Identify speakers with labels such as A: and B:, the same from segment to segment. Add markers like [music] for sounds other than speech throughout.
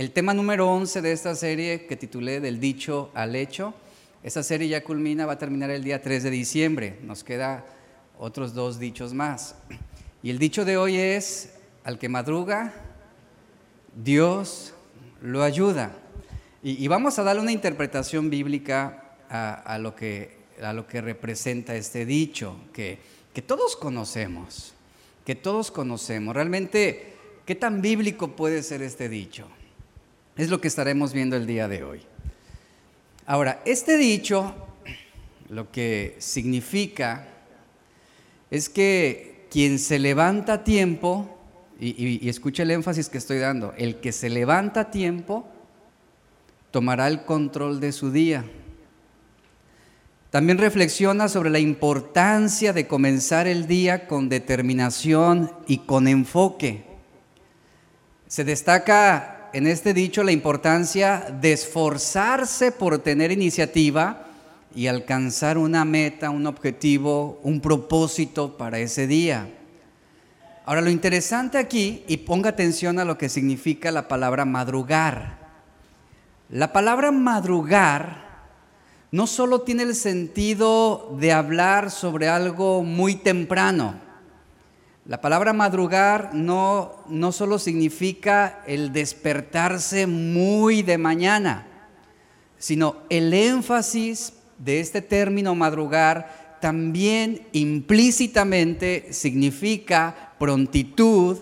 A: el tema número 11 de esta serie que titulé Del dicho al hecho. Esta serie ya culmina, va a terminar el día 3 de diciembre. Nos queda otros dos dichos más. Y el dicho de hoy es, al que madruga, Dios lo ayuda. Y, vamos a darle una interpretación bíblica a, lo, que, representa este dicho, que, que todos conocemos, que todos conocemos. Realmente, ¿qué tan bíblico puede ser este dicho? Es lo que estaremos viendo el día de hoy. Ahora, este dicho, lo que significa es que quien se levanta a tiempo, y, escucha el énfasis que estoy dando, el que se levanta a tiempo tomará el control de su día. También reflexiona sobre la importancia de comenzar el día con determinación y con enfoque. Se destaca en este dicho la importancia de esforzarse por tener iniciativa y alcanzar una meta, un objetivo, un propósito para ese día. Ahora lo interesante aquí, y ponga atención a lo que significa la palabra madrugar. La palabra madrugar no solo tiene el sentido de hablar sobre algo muy temprano. La palabra madrugar no, no solo significa el despertarse muy de mañana, sino el énfasis de este término madrugar también implícitamente significa prontitud,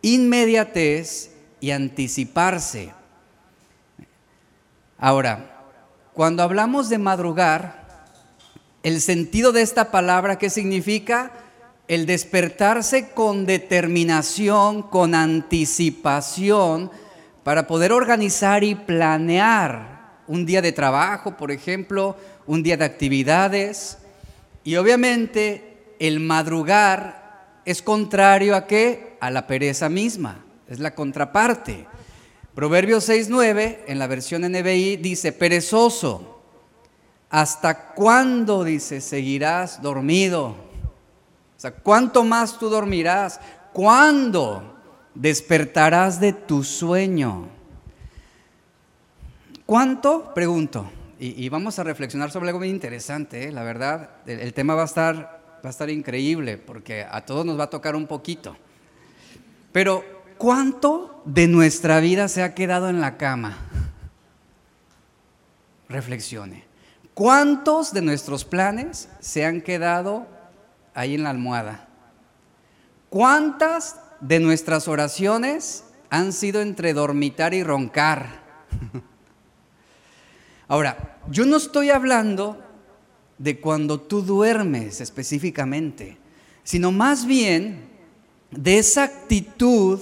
A: inmediatez y anticiparse. Ahora, cuando hablamos de madrugar, el sentido de esta palabra, ¿qué significa? El despertarse con determinación, con anticipación, para poder organizar y planear un día de trabajo, por ejemplo, un día de actividades. Y obviamente el madrugar es contrario a qué? A la pereza misma, es la contraparte. Proverbios 6.9 en la versión NBI dice, perezoso, ¿hasta cuándo, dice, seguirás dormido? O sea, ¿cuánto más tú dormirás? ¿Cuándo despertarás de tu sueño? ¿Cuánto? Pregunto. Y, vamos a reflexionar sobre algo muy interesante, ¿eh? la verdad. El, tema va a, estar, va a estar increíble porque a todos nos va a tocar un poquito. Pero, ¿cuánto de nuestra vida se ha quedado en la cama? Reflexione. ¿Cuántos de nuestros planes se han quedado ahí en la almohada? ¿Cuántas de nuestras oraciones han sido entre dormitar y roncar? [laughs] Ahora, yo no estoy hablando de cuando tú duermes específicamente, sino más bien de esa actitud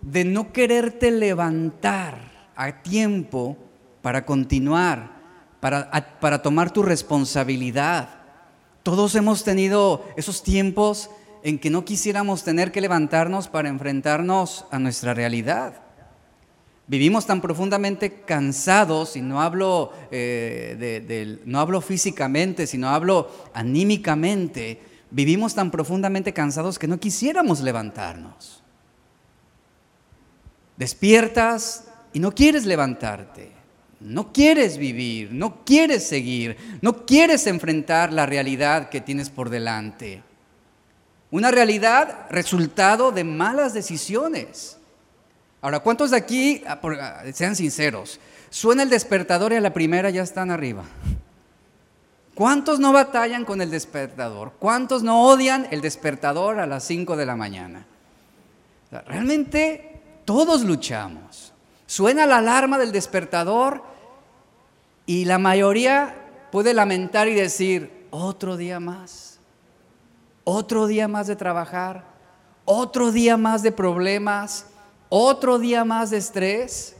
A: de no quererte levantar a tiempo para continuar, para, para tomar tu responsabilidad. Todos hemos tenido esos tiempos en que no quisiéramos tener que levantarnos para enfrentarnos a nuestra realidad. Vivimos tan profundamente cansados, y no hablo, eh, no hablo físicamente, sino hablo anímicamente, vivimos tan profundamente cansados que no quisiéramos levantarnos. Despiertas y no quieres levantarte, no quieres vivir, no quieres seguir, no quieres enfrentar la realidad que tienes por delante. Una realidad resultado de malas decisiones Ahora, ¿cuántos de aquí, ah, ah, sean sinceros, suena el despertador y a la primera ya están arriba? ¿Cuántos no batallan con el despertador? ¿Cuántos no odian el despertador a las 5 de la mañana? realmente todos luchamos. Suena la alarma del despertador y la mayoría puede lamentar y decir, otro día más, otro día más de trabajar, otro día más de problemas, otro día más de estrés.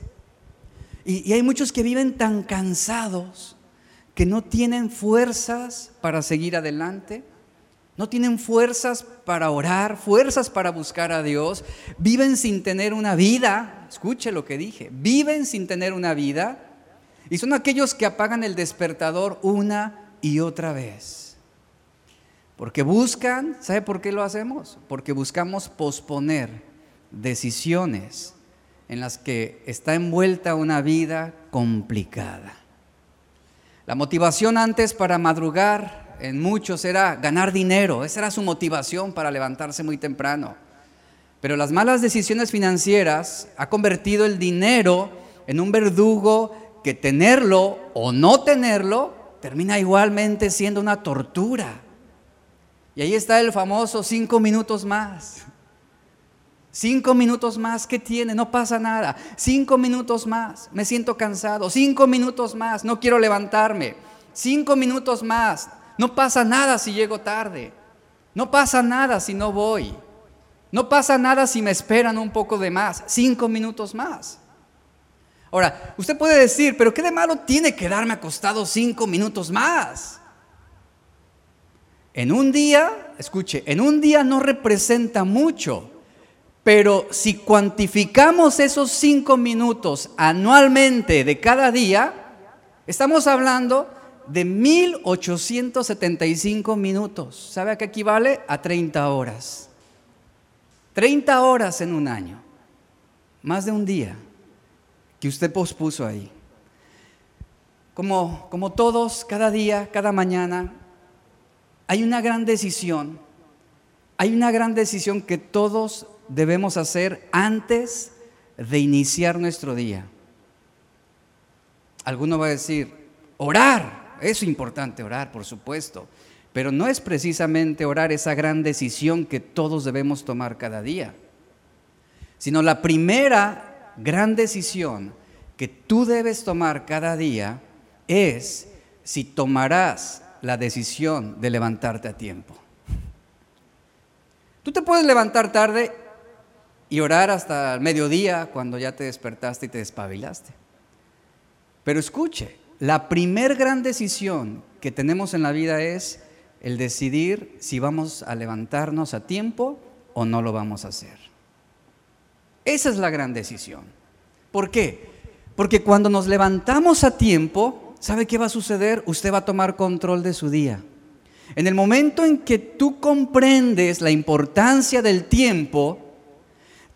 A: Y, hay muchos que viven tan cansados que no tienen fuerzas para seguir adelante, no tienen fuerzas para orar, fuerzas para buscar a Dios, viven sin tener una vida, escuche lo que dije, viven sin tener una vida y son aquellos que apagan el despertador una y otra vez. Porque buscan, ¿sabe por qué lo hacemos? Porque buscamos posponer decisiones en las que está envuelta una vida complicada. La motivación antes para madrugar en muchos era ganar dinero, esa era su motivación para levantarse muy temprano. Pero las malas decisiones financieras ha convertido el dinero en un verdugo que tenerlo o no tenerlo termina igualmente siendo una tortura. Y ahí está el famoso cinco minutos más. Cinco minutos más, ¿qué tiene? No pasa nada. Cinco minutos más, me siento cansado. Cinco minutos más, no quiero levantarme. Cinco minutos más, no pasa nada si llego tarde. No pasa nada si no voy. No pasa nada si me esperan un poco de más. Cinco minutos más. Ahora, usted puede decir, pero ¿qué de malo tiene quedarme acostado cinco minutos más? En un día, escuche, en un día no representa mucho. Pero si cuantificamos esos cinco minutos anualmente de cada día, estamos hablando de 1875 minutos. ¿Sabe a qué equivale? A 30 horas. 30 horas en un año. Más de un día que usted pospuso ahí. Como, como todos, cada día, cada mañana, hay una gran decisión. Hay una gran decisión que todos debemos hacer antes de iniciar nuestro día? Alguno va a decir, orar, es importante orar, por supuesto, pero no es precisamente orar esa gran decisión que todos debemos tomar cada día, sino la primera gran decisión que tú debes tomar cada día es si tomarás la decisión de levantarte a tiempo. Tú te puedes levantar tarde y orar hasta el mediodía cuando ya te despertaste y te despabilaste. Pero escuche, la primer gran decisión que tenemos en la vida es el decidir si vamos a levantarnos a tiempo o no lo vamos a hacer. Esa es la gran decisión. ¿Por qué? Porque cuando nos levantamos a tiempo, ¿sabe qué va a suceder? Usted va a tomar control de su día. En el momento en que tú comprendes la importancia del tiempo,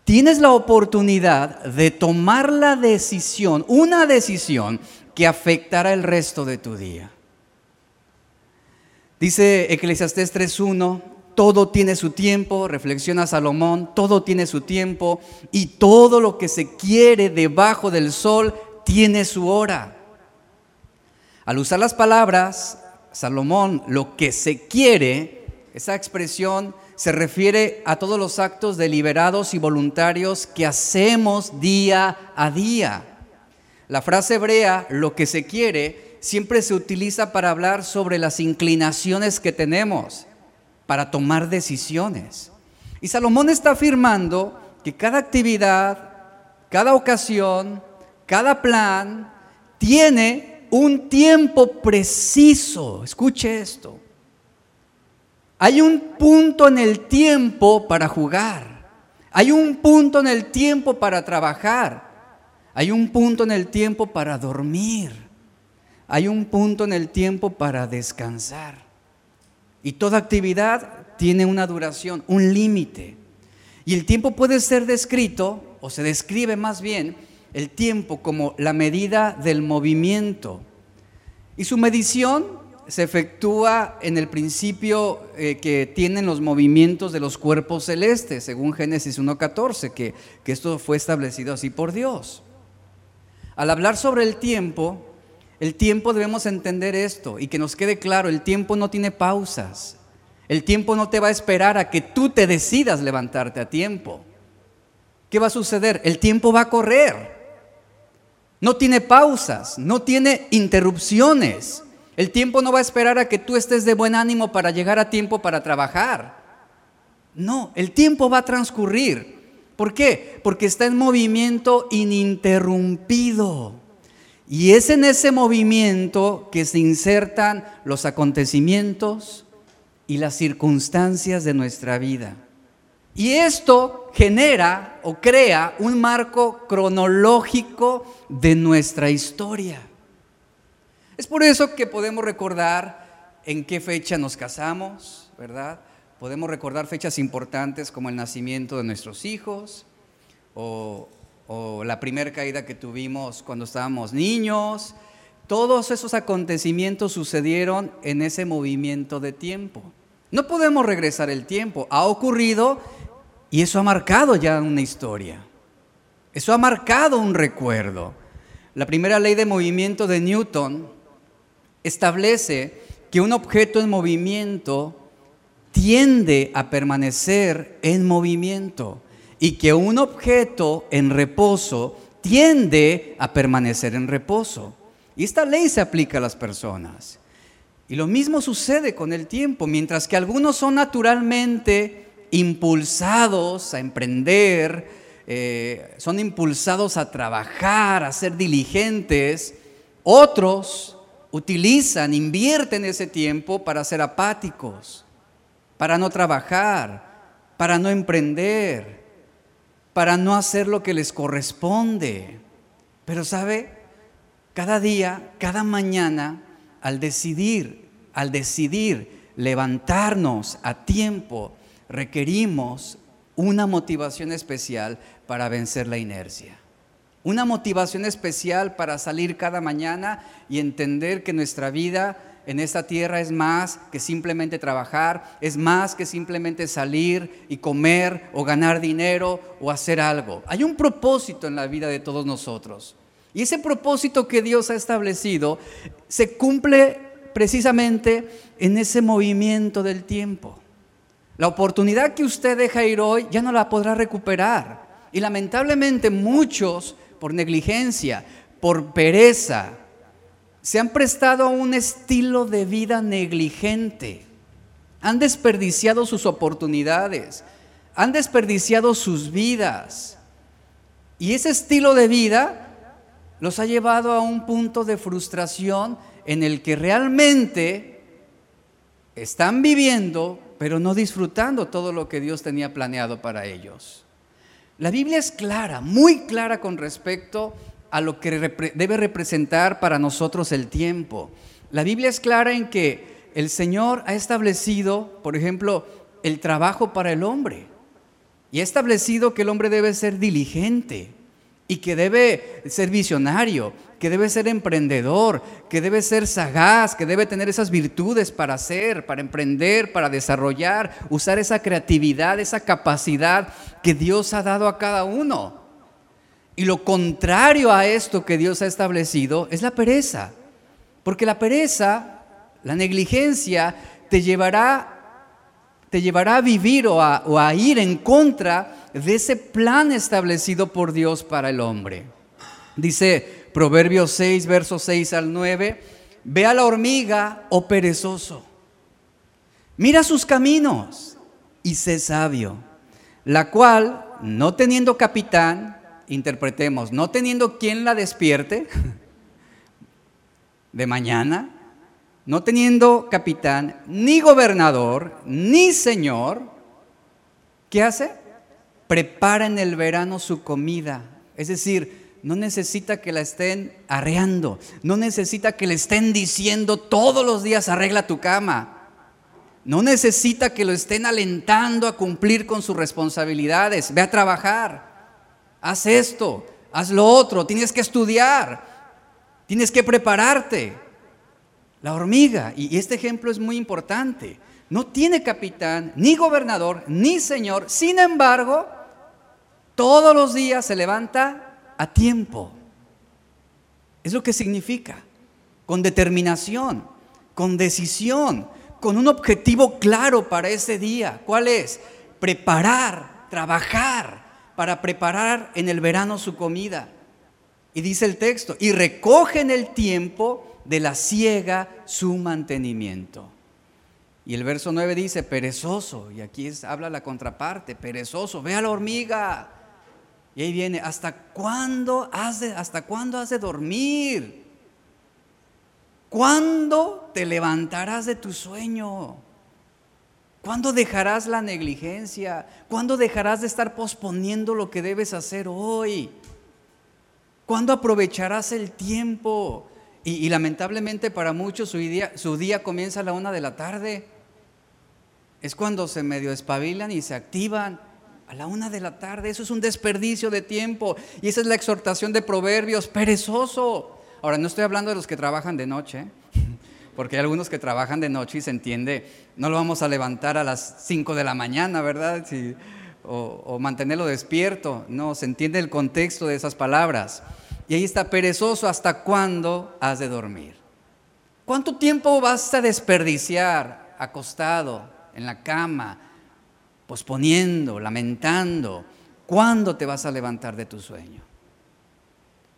A: tienes la oportunidad de tomar la decisión, una decisión que afectará el resto de tu día. Dice Eclesiastés 3.1, todo tiene su tiempo, reflexiona Salomón, todo tiene su tiempo y todo lo que se quiere debajo del sol tiene su hora. Al usar las palabras, Salomón, lo que se quiere, esa expresión se refiere a todos los actos deliberados y voluntarios que hacemos día a día. La frase hebrea, lo que se quiere, siempre se utiliza para hablar sobre las inclinaciones que tenemos, para tomar decisiones. Y Salomón está afirmando que cada actividad, cada ocasión, cada plan tiene un tiempo preciso. Escuche esto. Hay un punto en el tiempo para jugar. Hay un punto en el tiempo para trabajar. Hay un punto en el tiempo para dormir. Hay un punto en el tiempo para descansar. Y toda actividad tiene una duración, un límite. Y el tiempo puede ser descrito, o se describe más bien, el tiempo como la medida del movimiento. Y su medición se efectúa en el principio eh, que tienen los movimientos de los cuerpos celestes, según Génesis 1.14, que, que esto fue establecido así por Dios. Al hablar sobre el tiempo, el tiempo debemos entender esto y que nos quede claro, el tiempo no tiene pausas. El tiempo no te va a esperar a que tú te decidas levantarte a tiempo. ¿Qué va a suceder? El tiempo va a correr. No tiene pausas, no tiene interrupciones. El tiempo no va a esperar a que tú estés de buen ánimo para llegar a tiempo para trabajar. No, el tiempo va a transcurrir. ¿Por qué? Porque está en movimiento ininterrumpido. Y es en ese movimiento que se insertan los acontecimientos y las circunstancias de nuestra vida. Y esto genera o crea un marco cronológico de nuestra historia. Es por eso que podemos recordar en qué fecha nos casamos, ¿verdad? Podemos recordar fechas importantes como el nacimiento de nuestros hijos o o la primera caída que tuvimos cuando estábamos niños. Todos esos acontecimientos sucedieron en ese movimiento de tiempo. No podemos regresar el tiempo. Ha ocurrido y eso ha marcado ya una historia. Eso ha marcado un recuerdo. La primera ley de movimiento de Newton establece que un objeto en movimiento tiende a permanecer en movimiento y que un objeto en reposo tiende a permanecer en reposo. Y esta ley se aplica a las personas. Y lo mismo sucede con el tiempo, mientras que algunos son naturalmente impulsados a emprender, eh, son impulsados a trabajar, a ser diligentes, otros utilizan, invierten ese tiempo para ser apáticos, para no trabajar, para no emprender, para no hacer lo que les corresponde. Pero sabe, cada día, cada mañana, al decidir, al decidir levantarnos a tiempo, requerimos una motivación especial para vencer la inercia. Una motivación especial para salir cada mañana y entender que nuestra vida en esta tierra es más que simplemente trabajar, es más que simplemente salir y comer o ganar dinero o hacer algo. Hay un propósito en la vida de todos nosotros. Y ese propósito que Dios ha establecido se cumple precisamente en ese movimiento del tiempo. La oportunidad que usted deja ir hoy ya no la podrá recuperar. Y lamentablemente muchos, por negligencia, por pereza, se han prestado a un estilo de vida negligente. Han desperdiciado sus oportunidades, han desperdiciado sus vidas. Y ese estilo de vida los ha llevado a un punto de frustración en el que realmente están viviendo, pero no disfrutando todo lo que Dios tenía planeado para ellos. La Biblia es clara, muy clara con respecto a lo que debe representar para nosotros el tiempo. La Biblia es clara en que el Señor ha establecido, por ejemplo, el trabajo para el hombre. Y ha establecido que el hombre debe ser diligente y que debe ser visionario, que debe ser emprendedor, que debe ser sagaz, que debe tener esas virtudes para hacer, para emprender, para desarrollar, usar esa creatividad, esa capacidad que Dios ha dado a cada uno. Y lo contrario a esto que Dios ha establecido es la pereza. Porque la pereza, la negligencia, te llevará, te llevará a vivir o a, o ir en contra de ese plan establecido por Dios para el hombre. Dice Proverbios 6, versos 6 al 9, ve a la hormiga, oh perezoso, mira sus caminos y sé sabio, la cual, no teniendo capitán, interpretemos, no teniendo quien la despierte [laughs] de mañana, no teniendo capitán, ni gobernador, ni señor, ¿qué hace? Prepara en el verano su comida. Es decir, no necesita que la estén arreando, no necesita que le estén diciendo todos los días arregla tu cama. No necesita que lo estén alentando a cumplir con sus responsabilidades. Ve a trabajar haz esto, haz lo otro, tienes que estudiar, tienes que prepararte. La hormiga, y este ejemplo es muy importante, no tiene capitán, ni gobernador, ni señor, sin embargo, todos los días se levanta a tiempo. Es lo que significa, con determinación, con decisión, con un objetivo claro para ese día. ¿Cuál es? Preparar, trabajar, para preparar en el verano su comida. Y dice el texto, y recoge en el tiempo de la siega su mantenimiento. Y el verso 9 dice, perezoso, y aquí habla la contraparte, perezoso, ve a la hormiga. Y ahí viene, ¿hasta cuándo has de, hasta cuándo has de dormir? ¿Cuándo te levantarás de tu sueño? ¿Cuándo dejarás la negligencia? ¿Cuándo dejarás de estar posponiendo lo que debes hacer hoy? ¿Cuándo aprovecharás el tiempo? Y, lamentablemente para muchos su día, su día comienza a la una de la tarde. Es cuando se medio espabilan y se activan. a la una de la tarde. Eso es un desperdicio de tiempo. Y esa es la exhortación de Proverbios, perezoso. Ahora, no estoy hablando de los que trabajan de noche, porque hay algunos que trabajan de noche y se entiende, no lo vamos a levantar a las 5 de la mañana, ¿verdad? o, o mantenerlo despierto. No, se entiende el contexto de esas palabras. Y ahí está, perezoso, ¿hasta cuándo has de dormir? ¿Cuánto tiempo vas a desperdiciar acostado en la cama, posponiendo, lamentando? ¿Cuándo te vas a levantar de tu sueño?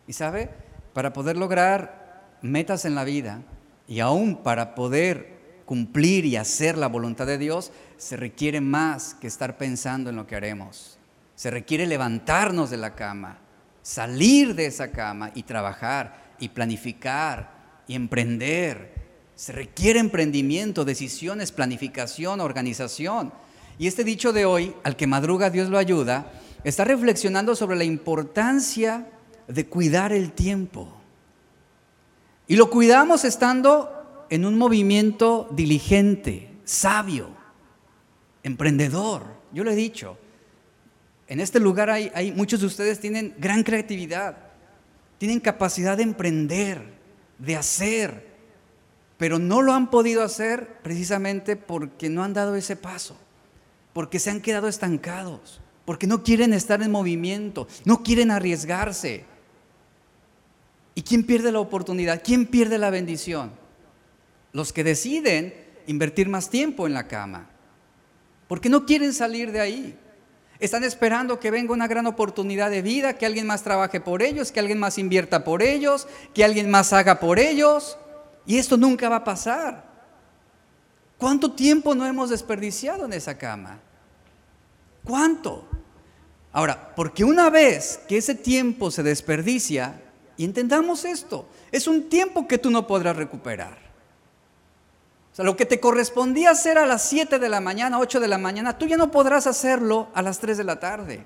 A: Y sabe, para poder lograr metas en la vida y aún para poder cumplir y hacer la voluntad de Dios, se requiere más que estar pensando en lo que haremos. Se requiere levantarnos de la cama, salir de esa cama y trabajar y planificar y emprender. Se requiere emprendimiento, decisiones, planificación, organización. Y este dicho de hoy, al que madruga Dios lo ayuda, está reflexionando sobre la importancia de cuidar el tiempo. Y lo cuidamos estando en un movimiento diligente, sabio, emprendedor. Yo lo he dicho, en este lugar hay, muchos de ustedes tienen gran creatividad, tienen capacidad de emprender, de hacer, pero no lo han podido hacer precisamente porque no han dado ese paso, porque se han quedado estancados, porque no quieren estar en movimiento, no quieren arriesgarse. ¿Y quién pierde la oportunidad? ¿Quién pierde la bendición? Los que deciden invertir más tiempo en la cama, porque no quieren salir de ahí. Están esperando que venga una gran oportunidad de vida, que alguien más trabaje por ellos, que alguien más invierta por ellos, que alguien más haga por ellos. Y esto nunca va a pasar. ¿Cuánto tiempo no hemos desperdiciado en esa cama? ¿Cuánto? Ahora, porque una vez que ese tiempo se desperdicia, y entendamos esto, es un tiempo que tú no podrás recuperar. O sea, lo que te correspondía hacer a las 7 de la mañana, 8 de la mañana, tú ya no podrás hacerlo a las 3 de la tarde.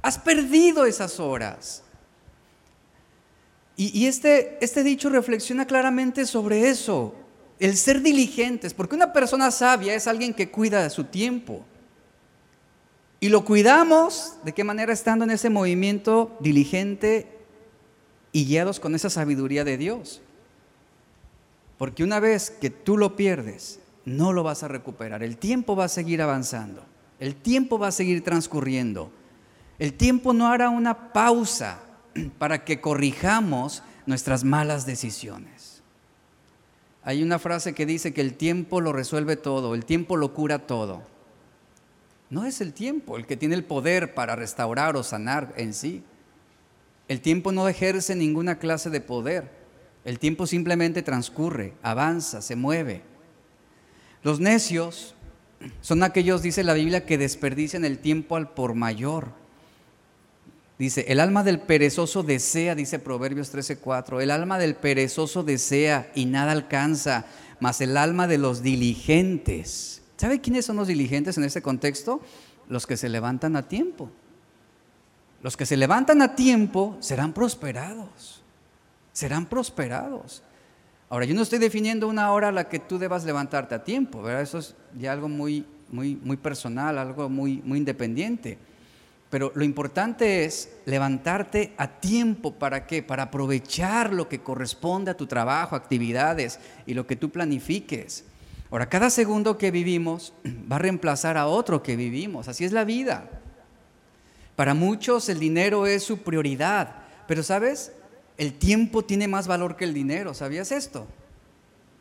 A: Has perdido esas horas. Y, este, este dicho reflexiona claramente sobre eso, el ser diligentes, porque una persona sabia es alguien que cuida de su tiempo. Y lo cuidamos, ¿de qué manera? Estando en ese movimiento diligente y guiados con esa sabiduría de Dios. Porque una vez que tú lo pierdes, no lo vas a recuperar. El tiempo va a seguir avanzando. El tiempo va a seguir transcurriendo. El tiempo no hará una pausa [clears throat] para que corrijamos nuestras malas decisiones. Hay una frase que dice que el tiempo lo resuelve todo, el tiempo lo cura todo. No es el tiempo el que tiene el poder para restaurar o sanar en sí. El tiempo no ejerce ninguna clase de poder. El tiempo simplemente transcurre, avanza, se mueve. Los necios son aquellos, dice la Biblia, que desperdician el tiempo al por mayor. Dice, el alma del perezoso desea, dice Proverbios 13:4, el alma del perezoso desea y nada alcanza, mas el alma de los diligentes. ¿Sabe quiénes son los diligentes en este contexto? Los que se levantan a tiempo. Los que se levantan a tiempo serán prosperados serán prosperados. Ahora, yo no estoy definiendo una hora a la que tú debas levantarte a tiempo, ¿verdad? Eso es ya algo muy, muy, muy personal, algo muy, muy independiente. Pero lo importante es levantarte a tiempo, ¿para qué? Para aprovechar lo que corresponde a tu trabajo, actividades y lo que tú planifiques. Ahora, cada segundo que vivimos [clears throat] va a reemplazar a otro que vivimos, así es la vida. Para muchos el dinero es su prioridad, pero ¿sabes? el tiempo tiene más valor que el dinero, ¿sabías esto?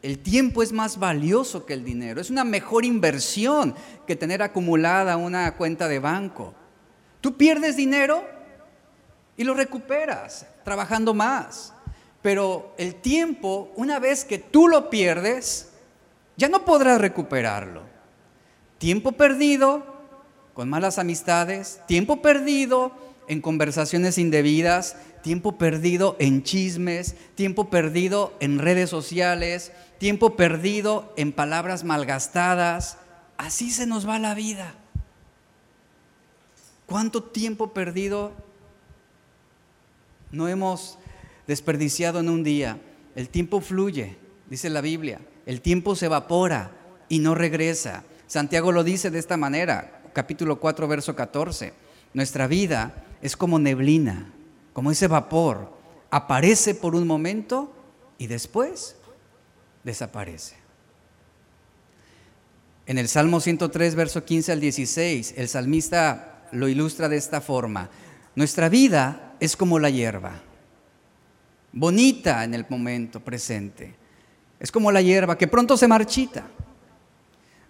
A: El tiempo es más valioso que el dinero, es una mejor inversión que tener acumulada una cuenta de banco. Tú pierdes dinero y lo recuperas trabajando más, pero el tiempo, una vez que tú lo pierdes, ya no podrás recuperarlo. Tiempo perdido con malas amistades, tiempo perdido en conversaciones indebidas, tiempo perdido en chismes, tiempo perdido en redes sociales, tiempo perdido en palabras malgastadas. Así se nos va la vida. ¿Cuánto tiempo perdido no hemos desperdiciado en un día? El tiempo fluye, dice la Biblia. El tiempo se evapora y no regresa. Santiago lo dice de esta manera. Capítulo 4, verso 14. Nuestra vida es como neblina, como ese vapor. Aparece por un momento y después desaparece. En el Salmo 103, verso 15 al 16, el salmista lo ilustra de esta forma. Nuestra vida es como la hierba, bonita en el momento presente. Es como la hierba que pronto se marchita.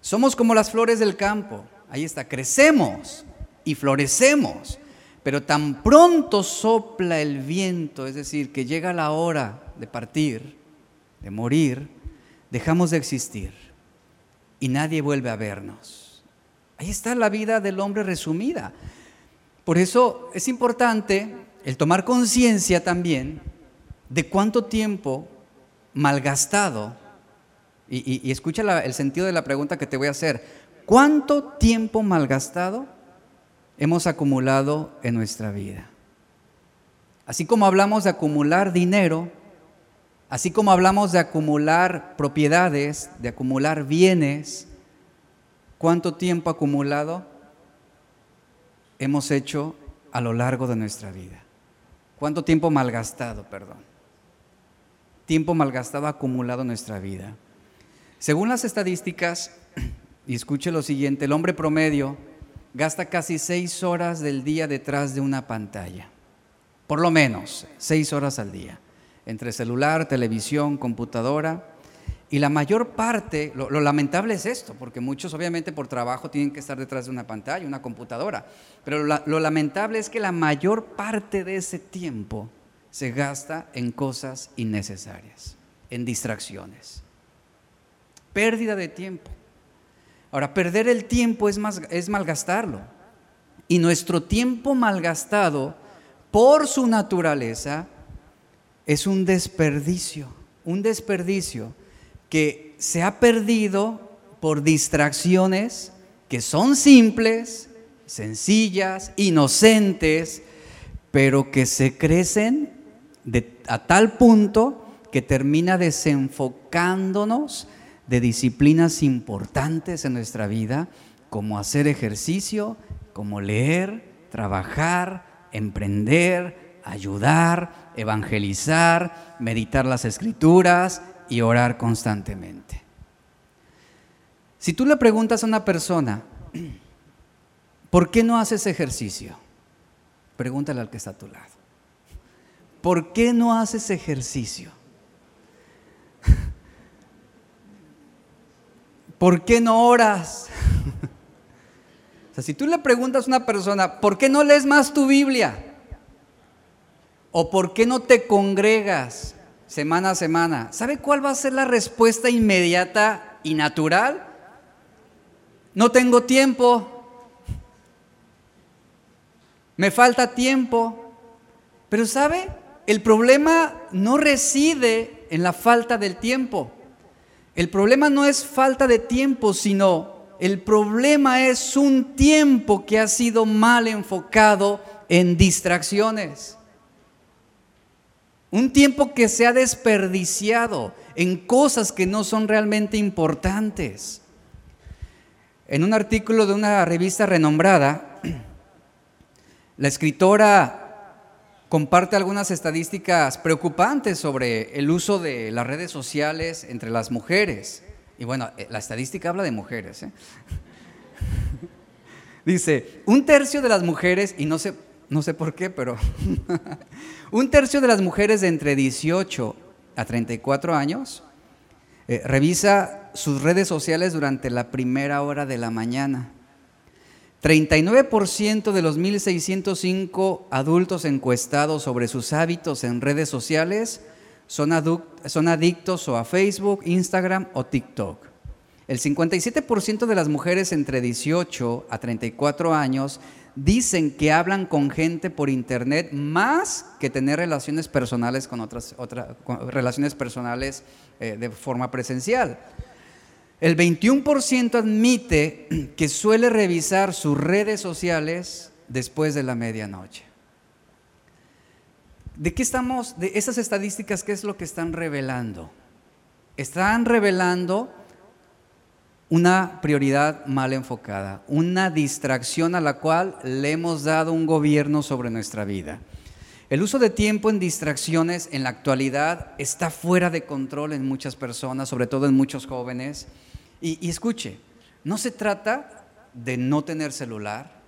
A: Somos como las flores del campo. Ahí está, crecemos y florecemos. Pero tan pronto sopla el viento, es decir, que llega la hora de partir, de morir, dejamos de existir y nadie vuelve a vernos. Ahí está la vida del hombre resumida. Por eso es importante el tomar conciencia también de cuánto tiempo malgastado, y, escucha el sentido de la pregunta que te voy a hacer, ¿cuánto tiempo malgastado hemos acumulado en nuestra vida? Así como hablamos de acumular dinero, así como hablamos de acumular propiedades, de acumular bienes, ¿cuánto tiempo acumulado hemos hecho a lo largo de nuestra vida? ¿Cuánto tiempo malgastado, perdón? Tiempo malgastado acumulado en nuestra vida. Según las estadísticas, [clears throat] y escuche lo siguiente, el hombre promedio gasta casi seis horas del día detrás de una pantalla. Por lo menos seis horas al día. Entre celular, televisión, computadora y la mayor parte, lo, lamentable es esto, porque muchos obviamente por trabajo tienen que estar detrás de una pantalla, una computadora, pero lo lamentable es que la mayor parte de ese tiempo se gasta en cosas innecesarias, en distracciones. Pérdida de tiempo. Ahora, perder el tiempo es, más, es malgastarlo. Y nuestro tiempo malgastado, por su naturaleza, es un desperdicio, un desperdicio que se ha perdido por distracciones que son simples, sencillas, inocentes, pero que se crecen a tal punto que termina desenfocándonos de disciplinas importantes en nuestra vida, como hacer ejercicio, como leer, trabajar, emprender, ayudar, evangelizar, meditar las escrituras, y orar constantemente. Si tú le preguntas a una persona, ¿por qué no haces ejercicio? Pregúntale al que está a tu lado. ¿Por qué no haces ejercicio? ¿Por qué no oras? [laughs] o sea, si tú le preguntas a una persona, ¿por qué no lees más tu Biblia? ¿O por qué no te congregas? semana a semana, ¿sabe cuál va a ser la respuesta inmediata y natural? No tengo tiempo. Me falta tiempo. Pero ¿sabe? El problema no reside en la falta del tiempo. El problema no es falta de tiempo, sino el problema es un tiempo que ha sido mal enfocado en distracciones. Un tiempo que se ha desperdiciado en cosas que no son realmente importantes. En un artículo de una revista renombrada, [clears throat] la escritora comparte algunas estadísticas preocupantes sobre el uso de las redes sociales entre las mujeres. Y bueno, eh, la estadística habla de mujeres. ¿eh? [laughs] Dice, un tercio de las mujeres, y no sé, no sé por qué, pero [laughs] un tercio de las mujeres de entre 18 a 34 años eh, revisa sus redes sociales durante la primera hora de la mañana. 39% de los 1.605 adultos encuestados sobre sus hábitos en redes sociales son, adictos o a Facebook, Instagram o TikTok. El 57% de las mujeres entre 18 a 34 años dicen que hablan con gente por internet más que tener relaciones personales con otras, relaciones personales eh, de forma presencial. El 21% admite [clears throat] que suele revisar sus redes sociales después de la medianoche. ¿De qué estamos? De esas estadísticas, ¿qué es lo que están revelando? Están revelando una prioridad mal enfocada, una distracción a la cual le hemos dado un gobierno sobre nuestra vida. El uso de tiempo en distracciones en la actualidad está fuera de control en muchas personas, sobre todo en muchos jóvenes. Y, escuche, no se trata de no tener celular,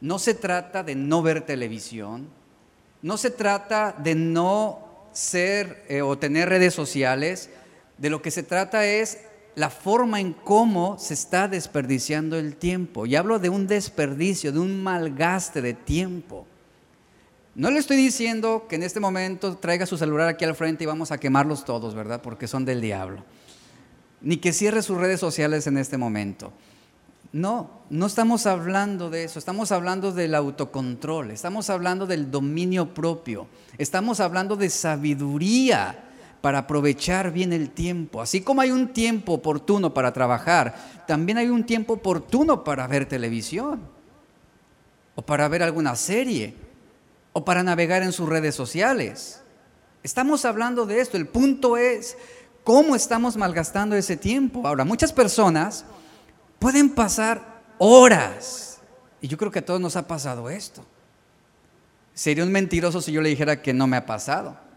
A: no se trata de no ver televisión, no se trata de no ser eh, o tener redes sociales, de lo que se trata es la forma en cómo se está desperdiciando el tiempo. Y hablo de un desperdicio, de un malgaste de tiempo. No le estoy diciendo que en este momento traiga su celular aquí al frente y vamos a quemarlos todos, ¿verdad? Porque son del diablo. Ni que cierre sus redes sociales en este momento. No, no estamos hablando de eso, estamos hablando del autocontrol, estamos hablando del dominio propio, estamos hablando de sabiduría para aprovechar bien el tiempo. Así como hay un tiempo oportuno para trabajar, también hay un tiempo oportuno para ver televisión, o para ver alguna serie, o para navegar en sus redes sociales. Estamos hablando de esto. El punto es cómo estamos malgastando ese tiempo. Ahora, muchas personas pueden pasar horas, y yo creo que a todos nos ha pasado esto. Sería un mentiroso si yo le dijera que no me ha pasado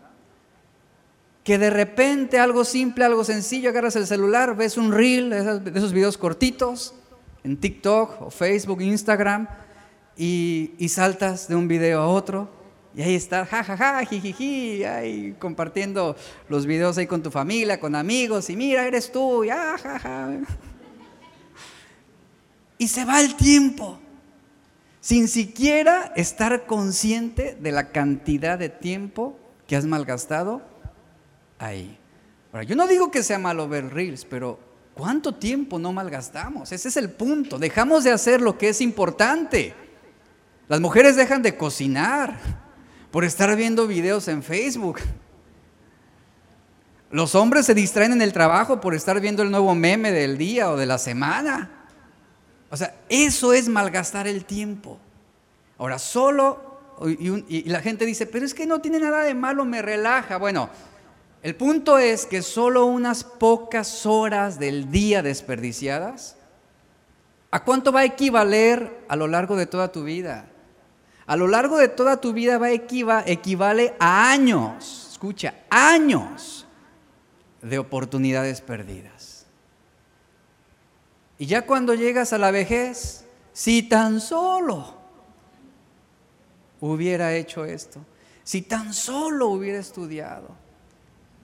A: que de repente algo simple, algo sencillo, agarras el celular, ves un reel de esos videos cortitos en TikTok o Facebook, Instagram, y, saltas de un video a otro, y ahí estás, jajaja, jijiji, ahí compartiendo los videos ahí con tu familia, con amigos, y mira, eres tú, y ah, Y se va el tiempo, sin siquiera estar consciente de la cantidad de tiempo que has malgastado ahí. Ahora, yo no digo que sea malo ver reels, pero ¿cuánto tiempo no malgastamos? Ese es el punto. Dejamos de hacer lo que es importante. Las mujeres dejan de cocinar por estar viendo videos en Facebook. Los hombres se distraen en el trabajo por estar viendo el nuevo meme del día o de la semana. O sea, eso es malgastar el tiempo. Ahora, solo, y, y la gente dice, pero es que no tiene nada de malo, me relaja. Bueno, el punto es que solo unas pocas horas del día desperdiciadas, ¿a cuánto va a equivaler a lo largo de toda tu vida? A lo largo de toda tu vida va a equivale a años, escucha, años de oportunidades perdidas. Y ya cuando llegas a la vejez, si tan solo hubiera hecho esto, si tan solo hubiera estudiado,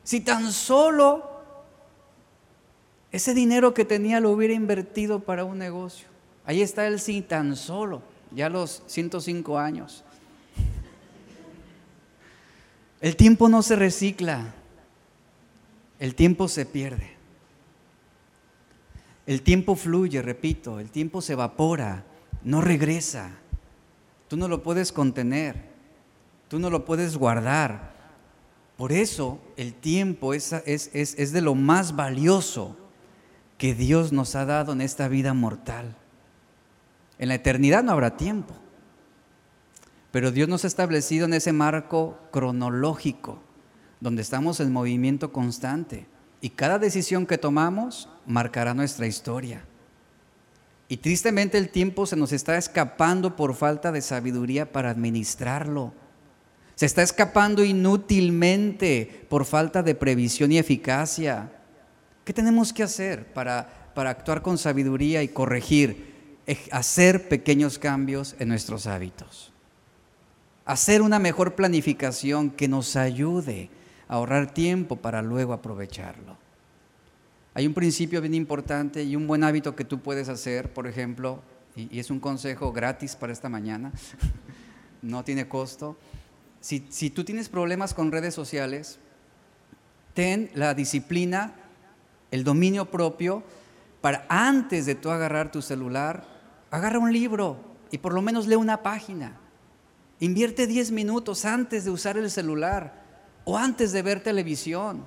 A: si tan solo ese dinero que tenía lo hubiera invertido para un negocio. Ahí está el si tan solo, ya los 105 años. El tiempo no se recicla, el tiempo se pierde. El tiempo fluye, repito, el tiempo se evapora, no regresa. Tú no lo puedes contener, tú no lo puedes guardar. Por eso el tiempo es, es, de lo más valioso que Dios nos ha dado en esta vida mortal. En la eternidad no habrá tiempo, pero Dios nos ha establecido en ese marco cronológico, donde estamos en movimiento constante y cada decisión que tomamos marcará nuestra historia. Y tristemente el tiempo se nos está escapando por falta de sabiduría para administrarlo. Se está escapando inútilmente por falta de previsión y eficacia. ¿Qué tenemos que hacer para, para actuar con sabiduría y corregir? Hacer pequeños cambios en nuestros hábitos. Hacer una mejor planificación que nos ayude a ahorrar tiempo para luego aprovecharlo. Hay un principio bien importante y un buen hábito que tú puedes hacer, por ejemplo, y, es un consejo gratis para esta mañana, [laughs] no tiene costo si, tú tienes problemas con redes sociales, ten la disciplina, el dominio propio para antes de tú agarrar tu celular, agarra un libro y por lo menos lee una página. Invierte 10 minutos antes de usar el celular o antes de ver televisión.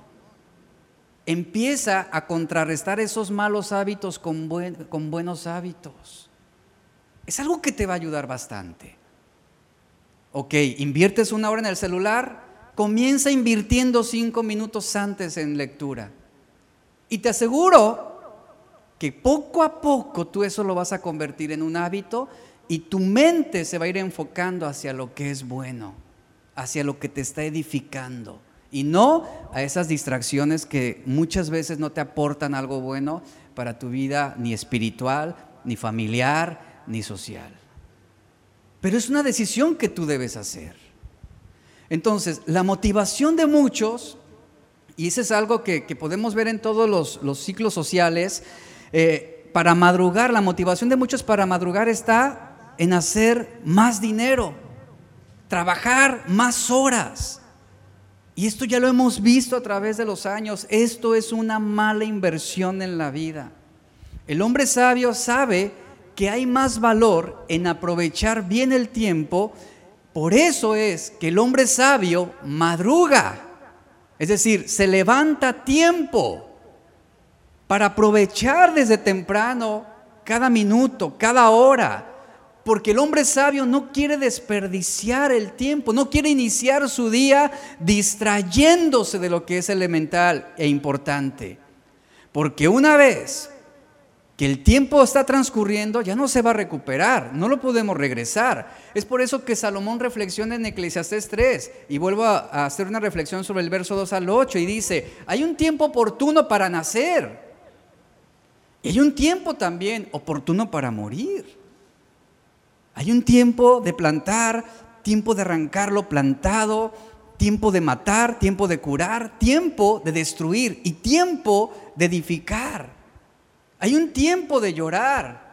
A: Empieza a contrarrestar esos malos hábitos con, buenos hábitos. Es algo que te va a ayudar bastante. Ok, inviertes una hora en el celular, comienza invirtiendo cinco minutos antes en lectura. Y te aseguro que poco a poco tú eso lo vas a convertir en un hábito y tu mente se va a ir enfocando hacia lo que es bueno, hacia lo que te está edificando y no a esas distracciones que muchas veces no te aportan algo bueno para tu vida ni espiritual, ni familiar, ni social. Pero es una decisión que tú debes hacer. Entonces, la motivación de muchos, y eso es algo que, podemos ver en todos los, ciclos sociales, eh, para madrugar, la motivación de muchos para madrugar está en hacer más dinero, trabajar más horas. Y esto ya lo hemos visto a través de los años. Esto es una mala inversión en la vida. El hombre sabio sabe que hay más valor en aprovechar bien el tiempo. Por eso es que el hombre sabio madruga. Es decir, se levanta a tiempo para aprovechar desde temprano cada minuto, cada hora. Porque el hombre sabio no quiere desperdiciar el tiempo, no quiere iniciar su día distrayéndose de lo que es elemental e importante. Porque una vez que el tiempo está transcurriendo, ya no se va a recuperar, no lo podemos regresar. Es por eso que Salomón reflexiona en Eclesiastés 3 y vuelvo a, hacer una reflexión sobre el verso 2 al 8 y dice, hay un tiempo oportuno para nacer y hay un tiempo también oportuno para morir. Hay un tiempo de plantar, tiempo de arrancarlo plantado, tiempo de matar, tiempo de curar, tiempo de destruir y tiempo de edificar. Hay un tiempo de llorar.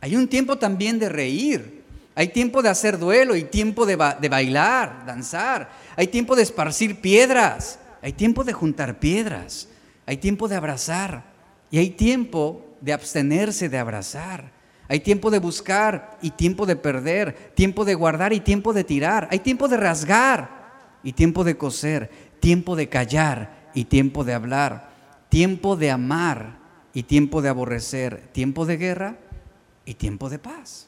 A: Hay un tiempo también de reír. Hay tiempo de hacer duelo y tiempo de, bailar, danzar. Hay tiempo de esparcir piedras. Hay tiempo de juntar piedras. Hay tiempo de abrazar. Y hay tiempo de abstenerse de abrazar. Hay tiempo de buscar y tiempo de perder. Tiempo de guardar y tiempo de tirar. Hay tiempo de rasgar y tiempo de coser. Tiempo de callar y tiempo de hablar tiempo de amar y tiempo de aborrecer, tiempo de guerra y tiempo de paz,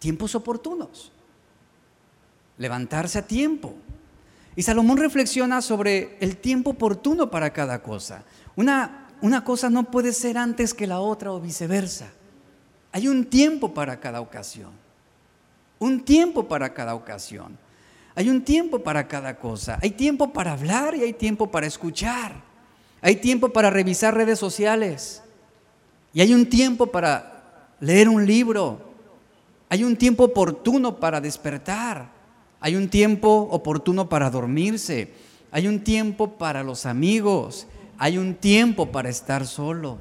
A: tiempos oportunos, levantarse a tiempo. Y Salomón reflexiona sobre el tiempo oportuno para cada cosa. Una, una cosa no puede ser antes que la otra o viceversa. Hay un tiempo para cada ocasión. Un tiempo para cada ocasión. Hay un tiempo para cada cosa. Hay tiempo para hablar y hay tiempo para escuchar. Hay tiempo para revisar redes sociales. Y hay un tiempo para leer un libro. Hay un tiempo oportuno para despertar. Hay un tiempo oportuno para dormirse. Hay un tiempo para los amigos. Hay un tiempo para estar solo.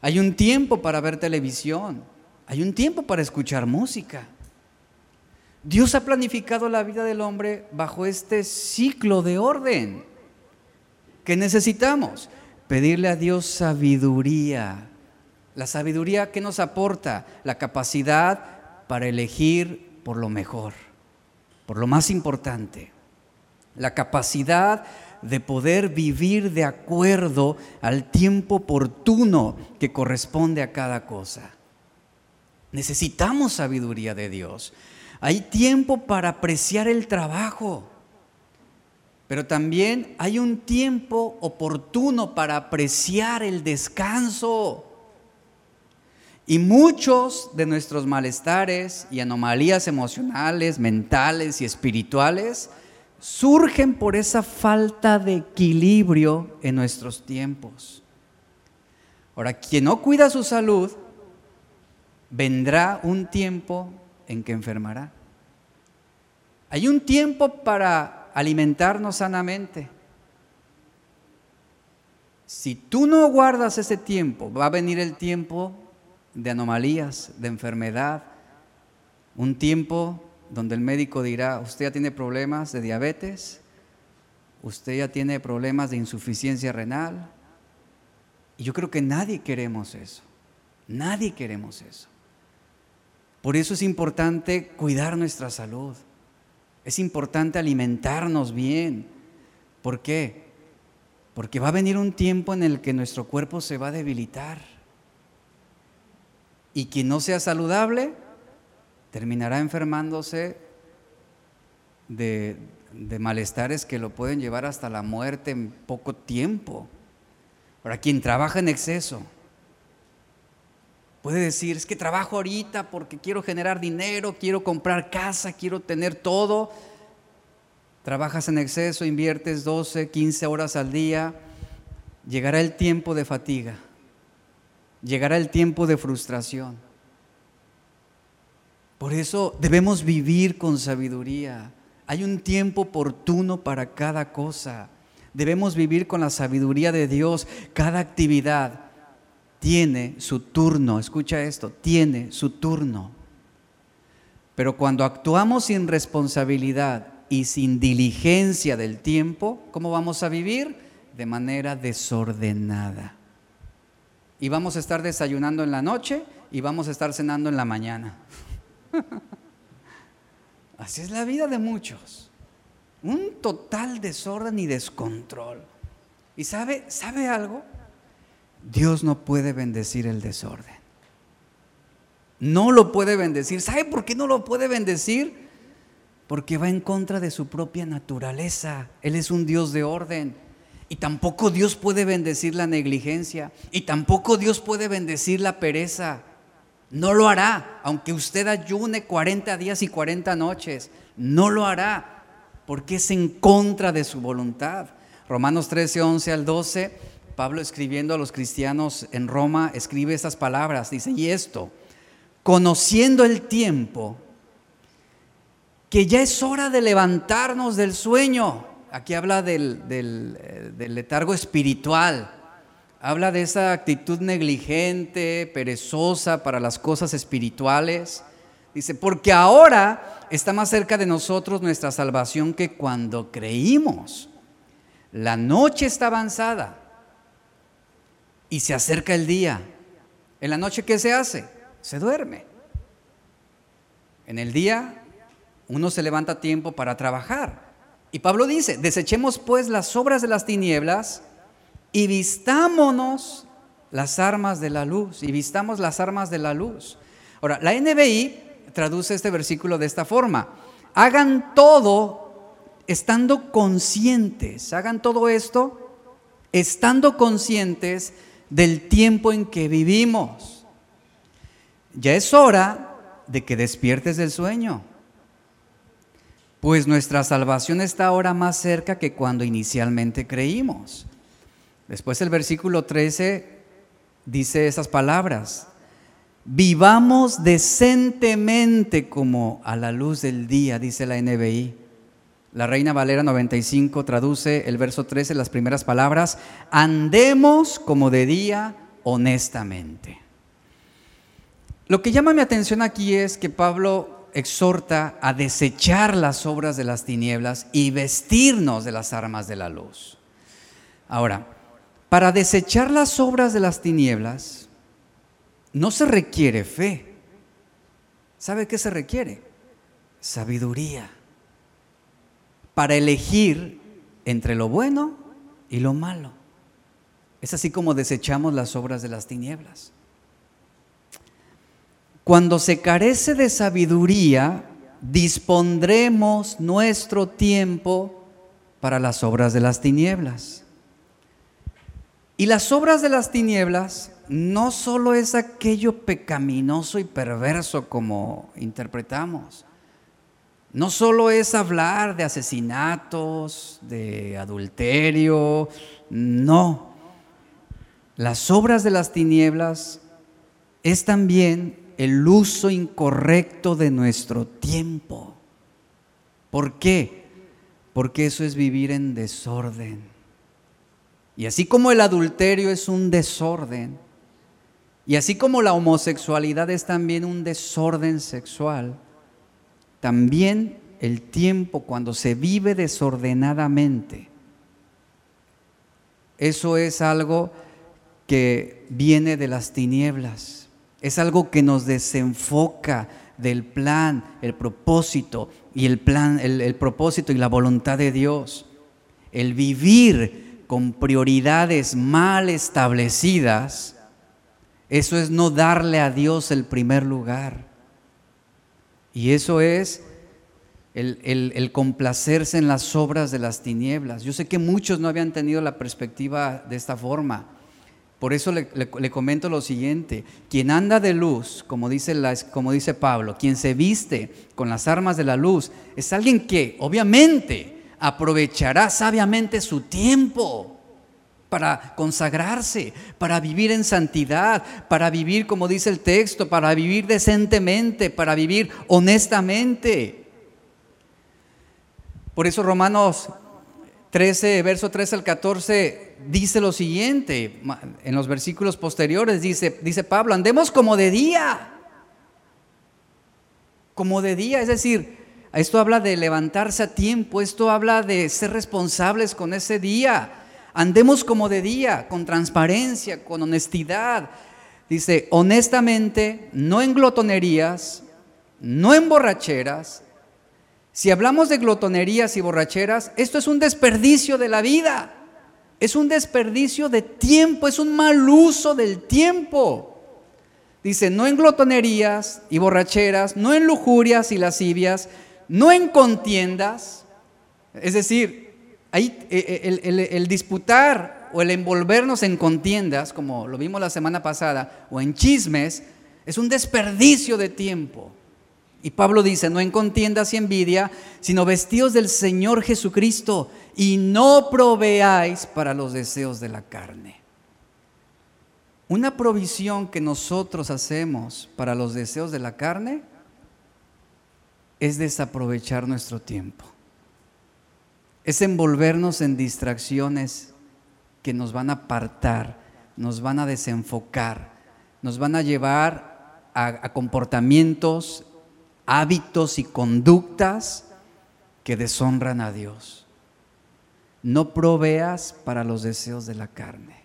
A: Hay un tiempo para ver televisión. Hay un tiempo para escuchar música. Dios ha planificado la vida del hombre bajo este ciclo de orden. ¿Qué necesitamos? Pedirle a Dios sabiduría. La sabiduría que nos aporta la capacidad para elegir por lo mejor, por lo más importante. La capacidad de poder vivir de acuerdo al tiempo oportuno que corresponde a cada cosa. Necesitamos sabiduría de Dios. Hay tiempo para apreciar el trabajo. Pero también hay un tiempo oportuno para apreciar el descanso. Y muchos de nuestros malestares y anomalías emocionales, mentales y espirituales surgen por esa falta de equilibrio en nuestros tiempos. Ahora, quien no cuida su salud, vendrá un tiempo en que enfermará. Hay un tiempo para alimentarnos sanamente. Si tú no guardas ese tiempo, va a venir el tiempo de anomalías, de enfermedad, un tiempo donde el médico dirá, usted ya tiene problemas de diabetes, usted ya tiene problemas de insuficiencia renal. Y yo creo que nadie queremos eso, nadie queremos eso. Por eso es importante cuidar nuestra salud. Es importante alimentarnos bien. ¿Por qué? Porque va a venir un tiempo en el que nuestro cuerpo se va a debilitar. Y quien no sea saludable terminará enfermándose de, malestares que lo pueden llevar hasta la muerte en poco tiempo. Ahora, quien trabaja en exceso puede decir, es que trabajo ahorita porque quiero generar dinero, quiero comprar casa, quiero tener todo. Trabajas en exceso, inviertes 12, 15 horas al día, llegará el tiempo de fatiga, llegará el tiempo de frustración. Por eso debemos vivir con sabiduría. Hay un tiempo oportuno para cada cosa. Debemos vivir con la sabiduría de Dios. Cada actividad tiene su turno. Escucha esto, tiene su turno. Pero cuando actuamos sin responsabilidad y sin diligencia del tiempo, ¿cómo vamos a vivir? De manera desordenada. Y vamos a estar desayunando en la noche y vamos a estar cenando en la mañana. [laughs] Así es la vida de muchos. Un total desorden y descontrol. ¿Y sabe, sabe algo? Dios no puede bendecir el desorden. No lo puede bendecir. ¿Sabe por qué no lo puede bendecir? Porque va en contra de su propia naturaleza. Él es un Dios de orden. Y tampoco Dios puede bendecir la negligencia. Y tampoco Dios puede bendecir la pereza. No lo hará, aunque usted ayune 40 días y 40 noches. No lo hará, porque es en contra de su voluntad. Romanos 13, 11 al 12, Pablo escribiendo a los cristianos en Roma, escribe estas palabras, dice, y esto, conociendo el tiempo, que ya es hora de levantarnos del sueño. Aquí habla del, del eh, letargo espiritual habla de esa actitud negligente, perezosa para las cosas espirituales. Dice, porque ahora está más cerca de nosotros nuestra salvación que cuando creímos. La noche está avanzada y se acerca el día. En la noche, ¿qué se hace? Se duerme. En el día, uno se levanta a tiempo para trabajar. Y Pablo dice, desechemos pues las obras de las tinieblas y vistámonos las armas de la luz, y vistamos las armas de la luz. Ahora, la NBI traduce este versículo de esta forma, hagan todo estando conscientes, hagan todo esto estando conscientes del tiempo en que vivimos. Ya es hora de que despiertes del sueño, pues nuestra salvación está ahora más cerca que cuando inicialmente creímos. Después el versículo 13 dice esas palabras. Vivamos decentemente como a la luz del día, dice la NBI. La Reina Valera 95 traduce el verso 13, las primeras palabras, andemos como de día honestamente. Lo que llama mi atención aquí es que Pablo exhorta a desechar las obras de las tinieblas y vestirnos de las armas de la luz. Ahora, para desechar las obras de las tinieblas no se requiere fe. ¿Sabe qué se requiere? Sabiduría. Para elegir entre lo bueno y lo malo. Es así como desechamos las obras de las tinieblas. Cuando se carece de sabiduría, dispondremos nuestro tiempo para las obras de las tinieblas. Y las obras de las tinieblas no solo es aquello pecaminoso y perverso como interpretamos. No solo es hablar de asesinatos, de adulterio, no. Las obras de las tinieblas es también el uso incorrecto de nuestro tiempo. ¿Por qué? Porque eso es vivir en desorden. Y así como el adulterio es un desorden, y así como la homosexualidad es también un desorden sexual, también el tiempo cuando se vive desordenadamente, eso es algo que viene de las tinieblas, es algo que nos desenfoca del plan, el propósito y el plan, el, propósito y la voluntad de Dios. El vivir con prioridades mal establecidas, eso es no darle a Dios el primer lugar. Y eso es el, complacerse en las obras de las tinieblas. Yo sé que muchos no habían tenido la perspectiva de esta forma. Por eso le, comento lo siguiente, quien anda de luz, como dice, como dice Pablo, quien se viste con las armas de la luz, es alguien que obviamente aprovechará sabiamente su tiempo para consagrarse, para vivir en santidad, para vivir, como dice el texto, para vivir decentemente, para vivir honestamente. Por eso Romanos 13, verso 13 al 14, dice lo siguiente, en los versículos posteriores dice, dice Pablo, andemos como de día, como de día, es decir, esto habla de levantarse a tiempo, esto habla de ser responsables con ese día Andemos como de día, con transparencia, con honestidad. Dice, honestamente, no en glotonerías, no en borracheras. Si hablamos de glotonerías y borracheras, esto es un desperdicio de la vida. Es un desperdicio de tiempo, es un mal uso del tiempo. Dice, no en glotonerías y borracheras, no en lujurias y lascivias, no en contiendas. Es decir, eh, eh, el, disputar o el envolvernos en contiendas, como lo vimos la semana pasada, o en chismes, es un desperdicio de tiempo. Y Pablo dice, no en contiendas y envidia, sino vestidos del Señor Jesucristo y no proveáis para los deseos de la carne. Una provisión que nosotros hacemos para los deseos de la carne es desaprovechar nuestro tiempo es envolvernos en distracciones que nos van a apartar, nos van a desenfocar, nos van a llevar a, comportamientos, hábitos y conductas que deshonran a Dios. No proveas para los deseos de la carne.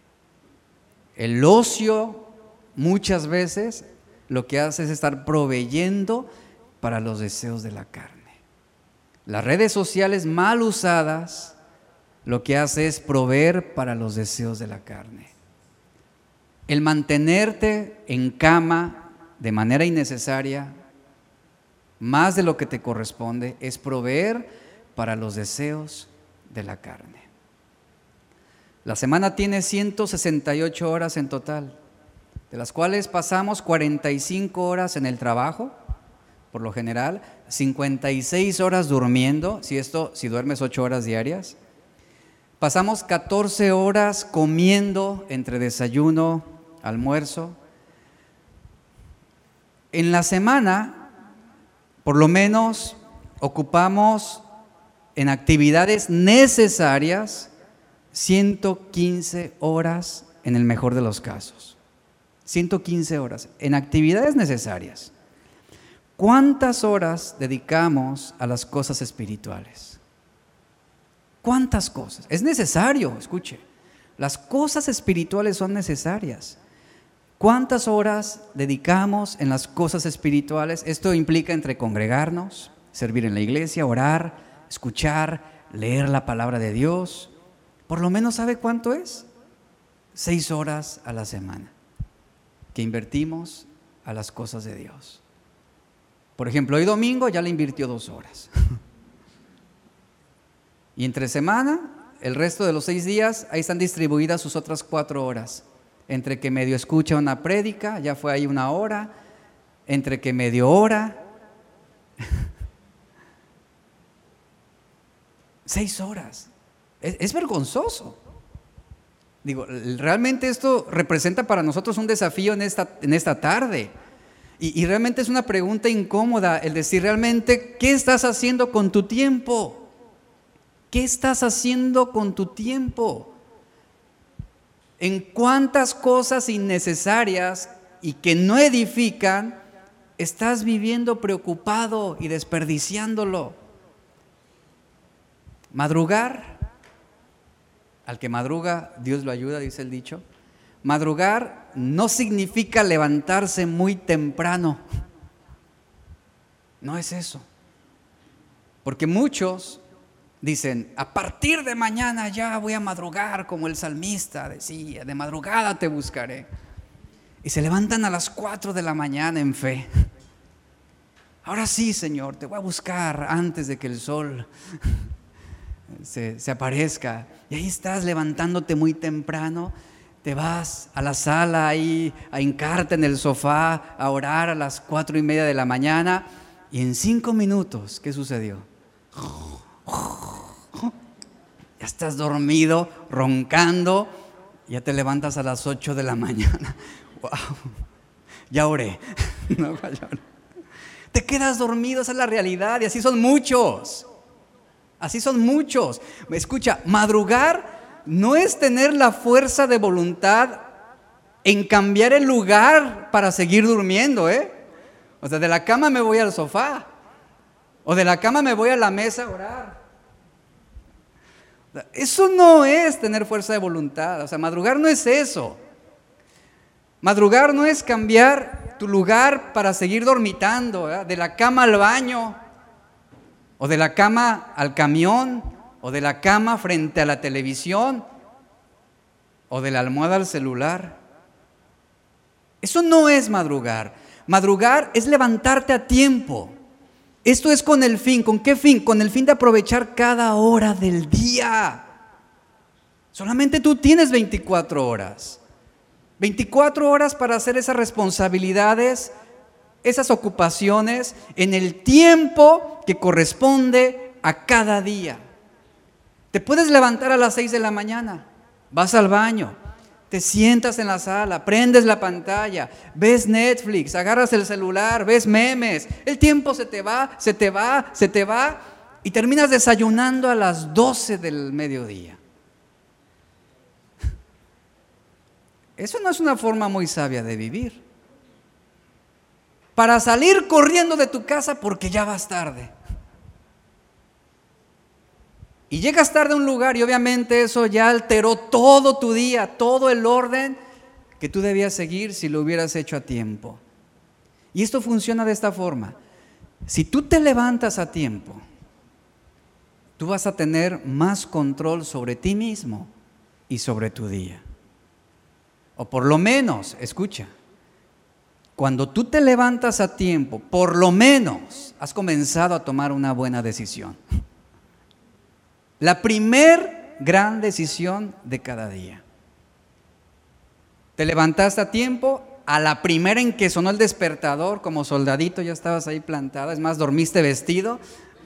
A: El ocio muchas veces lo que hace es estar proveyendo para los deseos de la carne. Las redes sociales mal usadas lo que hace es proveer para los deseos de la carne. El mantenerte en cama de manera innecesaria, más de lo que te corresponde, es proveer para los deseos de la carne. La semana tiene 168 horas en total, de las cuales pasamos 45 horas en el trabajo, por lo general, 56 horas durmiendo, si esto, si duermes 8 horas diarias. Pasamos 14 horas comiendo entre desayuno, almuerzo. En la semana, por lo menos, ocupamos en actividades necesarias 115 horas en el mejor de los casos. 115 horas en actividades necesarias. ¿Cuántas horas dedicamos a las cosas espirituales? ¿Cuántas cosas? Es necesario, escuche. Las cosas espirituales son necesarias. ¿Cuántas horas dedicamos en las cosas espirituales? Esto implica entre congregarnos, servir en la iglesia, orar, escuchar, leer la palabra de Dios. Por lo menos sabe cuánto es. Seis horas a la semana que invertimos a las cosas de Dios. Por ejemplo, hoy domingo ya le invirtió dos horas. y entre semana, el resto de los seis días, ahí están distribuidas sus otras cuatro horas. Entre que medio escucha una prédica, ya fue ahí una hora. Entre que medio hora. [laughs] seis horas. Es, es vergonzoso. Digo, realmente esto representa para nosotros un desafío en esta, en esta tarde. Y, realmente es una pregunta incómoda el decir realmente, ¿qué estás haciendo con tu tiempo? ¿Qué estás haciendo con tu tiempo? ¿En cuántas cosas innecesarias y que no edifican estás viviendo preocupado y desperdiciándolo? Madrugar, al que madruga, Dios lo ayuda, dice el dicho. Madrugar no significa levantarse muy temprano. No es eso. Porque muchos dicen, a partir de mañana ya voy a madrugar como el salmista decía, de madrugada te buscaré. Y se levantan a las 4 de la mañana en fe. Ahora sí, Señor, te voy a buscar antes de que el sol [laughs] se, se aparezca. Y ahí estás levantándote muy temprano te vas a la sala ahí a hincarte en el sofá, a orar a las cuatro y media de la mañana y en cinco minutos, ¿qué sucedió? Ya estás dormido, roncando, ya te levantas a las ocho de la mañana. [laughs] ¡Wow! Ya oré. [laughs] Te quedas dormido, esa es la realidad y así son muchos. Así son muchos. Escucha, madrugar no es tener la fuerza de voluntad en cambiar el lugar para seguir durmiendo, ¿eh? O sea, de la cama me voy al sofá. O de la cama me voy a la mesa a orar. Eso no es tener fuerza de voluntad. O sea, madrugar no es eso. Madrugar no es cambiar tu lugar para seguir dormitando, de la cama al baño, o de la cama al camión, o de la cama frente a la televisión, o de la almohada al celular. Eso no es madrugar. Madrugar es levantarte a tiempo. Esto es con el fin. ¿Con qué fin? Con el fin de aprovechar cada hora del día. Solamente tú tienes 24 horas. 24 horas para hacer esas responsabilidades, esas ocupaciones en el tiempo que corresponde a cada día. Te puedes levantar a las 6 de la mañana, vas al baño, te sientas en la sala, prendes la pantalla, ves Netflix, agarras el celular, ves memes, el tiempo se te va, se te va, se te va y terminas desayunando a las 12 del mediodía. Eso no es una forma muy sabia de vivir. Para salir corriendo de tu casa porque ya vas tarde. Y llegas tarde a un lugar y obviamente eso ya alteró todo tu día, todo el orden que tú debías seguir si lo hubieras hecho a tiempo. Y esto funciona de esta forma. Si tú te levantas a tiempo, tú vas a tener más control sobre ti mismo y sobre tu día. O por lo menos, escucha, cuando tú te levantas a tiempo, por lo menos has comenzado a tomar una buena decisión. La primer gran decisión de cada día. Te levantaste a tiempo, a la primera en que sonó el despertador, como soldadito ya estabas ahí plantada, es más, dormiste vestido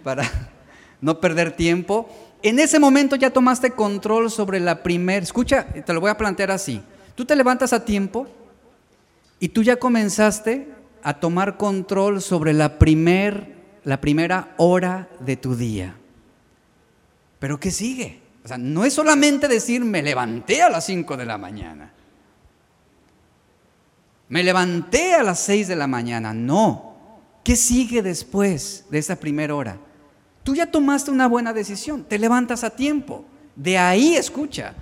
A: para [laughs] no perder tiempo. En ese momento ya tomaste control sobre la primera, escucha, te lo voy a plantear así. Tú te levantas a tiempo y tú ya comenzaste a tomar control sobre la, primer, la primera hora de tu día. Pero ¿qué sigue? O sea, no es solamente decir me levanté a las 5 de la mañana. Me levanté a las 6 de la mañana. No. ¿Qué sigue después de esa primera hora? Tú ya tomaste una buena decisión, te levantas a tiempo. De ahí, escucha,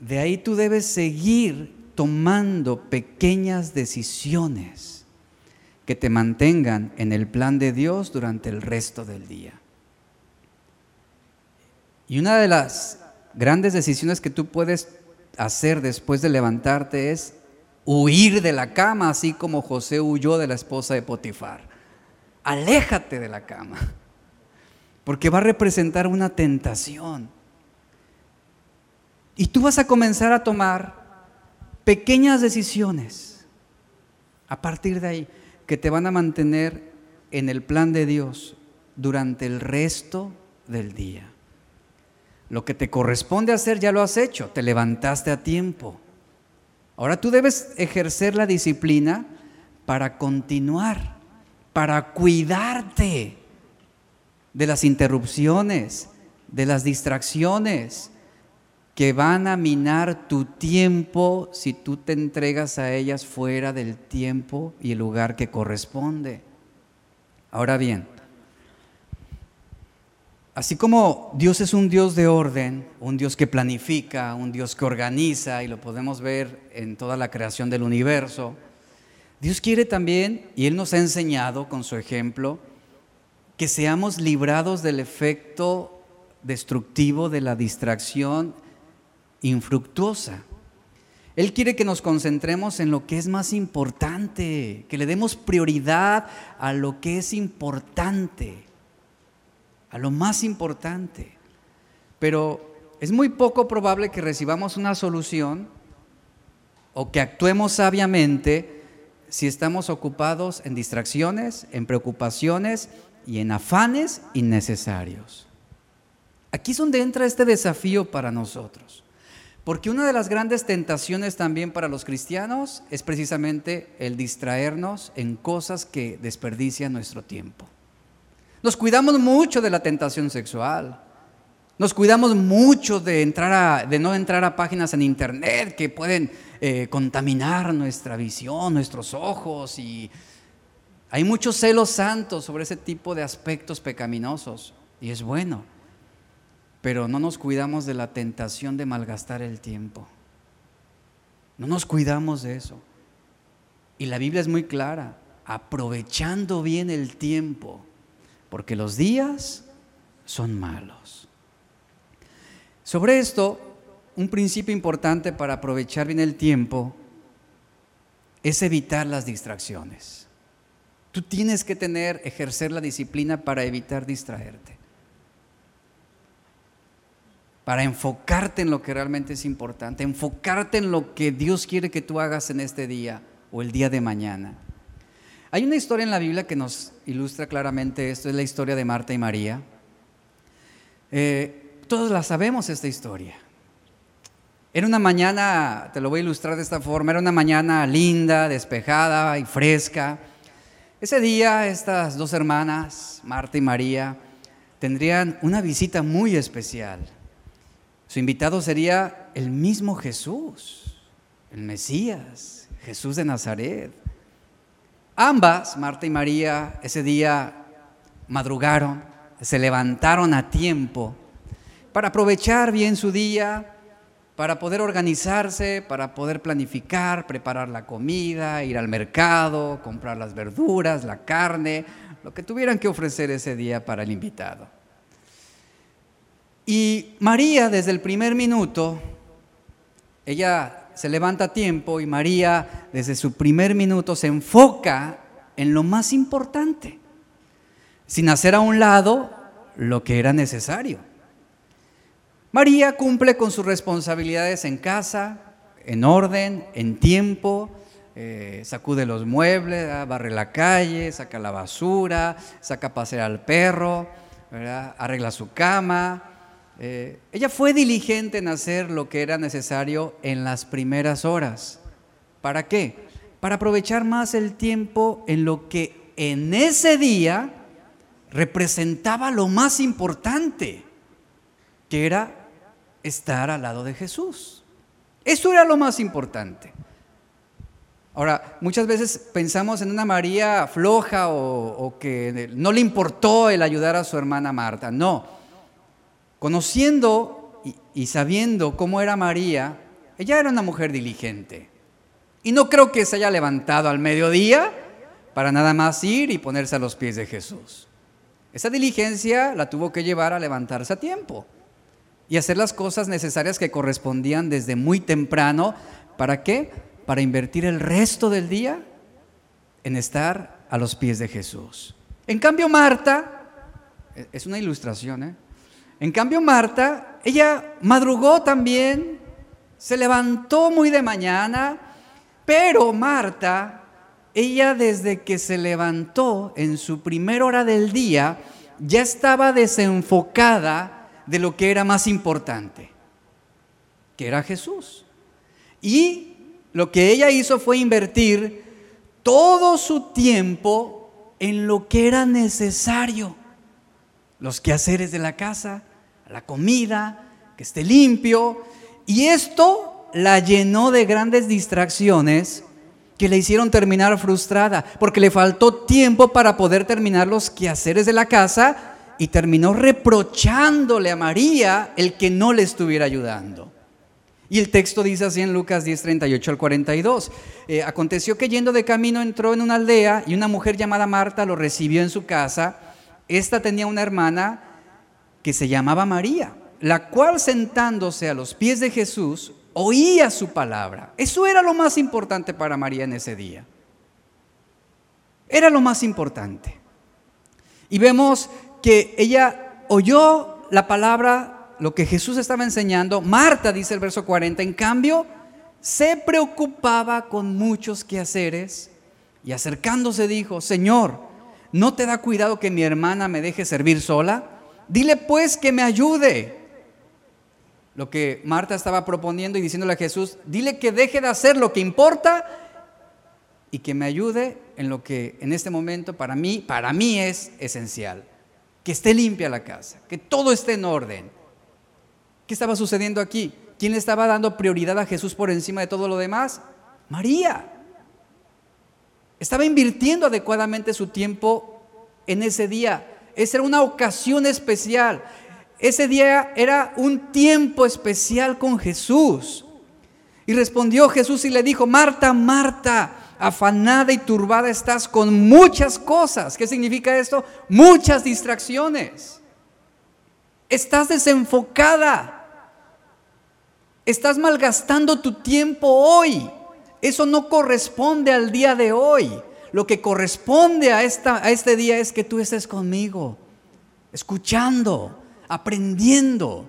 A: de ahí tú debes seguir tomando pequeñas decisiones que te mantengan en el plan de Dios durante el resto del día. Y una de las grandes decisiones que tú puedes hacer después de levantarte es huir de la cama, así como José huyó de la esposa de Potifar. Aléjate de la cama, porque va a representar una tentación. Y tú vas a comenzar a tomar pequeñas decisiones a partir de ahí que te van a mantener en el plan de Dios durante el resto del día. Lo que te corresponde hacer ya lo has hecho, te levantaste a tiempo. Ahora tú debes ejercer la disciplina para continuar, para cuidarte de las interrupciones, de las distracciones, que van a minar tu tiempo si tú te entregas a ellas fuera del tiempo y el lugar que corresponde. Ahora bien, así como Dios es un Dios de orden, un Dios que planifica, un Dios que organiza, y lo podemos ver en toda la creación del universo, Dios quiere también, y Él nos ha enseñado con su ejemplo, que seamos librados del efecto destructivo de la distracción infructuosa. Él quiere que nos concentremos en lo que es más importante, que le demos prioridad a lo que es importante, a lo más importante. Pero es muy poco probable que recibamos una solución o que actuemos sabiamente si estamos ocupados en distracciones, en preocupaciones y en afanes innecesarios. Aquí es donde entra este desafío para nosotros. Porque una de las grandes tentaciones también para los cristianos es precisamente el distraernos en cosas que desperdician nuestro tiempo. Nos cuidamos mucho de la tentación sexual. Nos cuidamos mucho de, entrar de no entrar a páginas en internet que pueden eh, contaminar nuestra visión, nuestros ojos. Y hay muchos celos santos sobre ese tipo de aspectos pecaminosos. Y es bueno. Pero no nos cuidamos de la tentación de malgastar el tiempo. No nos cuidamos de eso. Y la Biblia es muy clara, aprovechando bien el tiempo, porque los días son malos. Sobre esto, un principio importante para aprovechar bien el tiempo es evitar las distracciones. Tú tienes que tener, ejercer la disciplina para evitar distraerte. Para enfocarte en lo que realmente es importante, enfocarte en lo que Dios quiere que tú hagas en este día o el día de mañana. Hay una historia en la Biblia que nos ilustra claramente esto, es la historia de Marta y María. Eh, todos la sabemos esta historia. Era una mañana, te lo voy a ilustrar de esta forma, era una mañana linda, despejada y fresca. Ese día estas dos hermanas, Marta y María, tendrían una visita muy especial. Su invitado sería el mismo Jesús, el Mesías, Jesús de Nazaret. Ambas, Marta y María, ese día madrugaron, se levantaron a tiempo para aprovechar bien su día, para poder organizarse, para poder planificar, preparar la comida, ir al mercado, comprar las verduras, la carne, lo que tuvieran que ofrecer ese día para el invitado. Y María desde el primer minuto, ella se levanta a tiempo y María desde su primer minuto se enfoca en lo más importante, sin hacer a un lado lo que era necesario. María cumple con sus responsabilidades en casa, en orden, en tiempo, eh, sacude los muebles, barre la calle, saca la basura, saca a pasear al perro, arregla su cama. Eh, ella fue diligente en hacer lo que era necesario en las primeras horas. ¿Para qué? Para aprovechar más el tiempo en lo que en ese día representaba lo más importante, que era estar al lado de Jesús. Eso era lo más importante. Ahora, muchas veces pensamos en una María floja o, que no le importó el ayudar a su hermana Marta. No. Conociendo y, sabiendo cómo era María, ella era una mujer diligente. Y no creo que se haya levantado al mediodía para nada más ir y ponerse a los pies de Jesús. Esa diligencia la tuvo que llevar a levantarse a tiempo y hacer las cosas necesarias que correspondían desde muy temprano. ¿Para qué? Para invertir el resto del día en estar a los pies de Jesús. En cambio, Marta, e-, es una ilustración, ¿eh? En cambio, Marta, ella madrugó también, se levantó muy de mañana, pero Marta, ella desde que se levantó en su primera hora del día, ya estaba desenfocada de lo que era más importante, que era Jesús. Y lo que ella hizo fue invertir todo su tiempo en lo que era necesario. Los quehaceres de la casa, la comida, que esté limpio. Y esto la llenó de grandes distracciones que le hicieron terminar frustrada, porque le faltó tiempo para poder terminar los quehaceres de la casa y terminó reprochándole a María el que no le estuviera ayudando. Y el texto dice así en Lucas 10, 38 al 42. Eh, aconteció que yendo de camino entró en una aldea y una mujer llamada Marta lo recibió en su casa. Esta tenía una hermana que se llamaba María, la cual sentándose a los pies de Jesús oía su palabra. Eso era lo más importante para María en ese día. Era lo más importante. Y vemos que ella oyó la palabra lo que Jesús estaba enseñando, Marta, dice el verso 40, en cambio, se preocupaba con muchos quehaceres y acercándose dijo, Señor, ¿no te da cuidado que mi hermana me deje servir sola? Dile pues que me ayude. Lo que Marta estaba proponiendo y diciéndole a Jesús, dile que deje de hacer lo que importa y que me ayude en lo que en este momento para mí, para mí es esencial. Que esté limpia la casa, que todo esté en orden. ¿Qué estaba sucediendo aquí? ¿Quién le estaba dando prioridad a Jesús por encima de todo lo demás? María. Estaba invirtiendo adecuadamente su tiempo en ese día. Esa era una ocasión especial. Ese día era un tiempo especial con Jesús. Y respondió Jesús y le dijo, Marta, Marta, afanada y turbada estás con muchas cosas. ¿Qué significa esto? Muchas distracciones. Estás desenfocada. Estás malgastando tu tiempo hoy. Eso no corresponde al día de hoy. Lo que corresponde a, esta, a este día es que tú estés conmigo, escuchando, aprendiendo.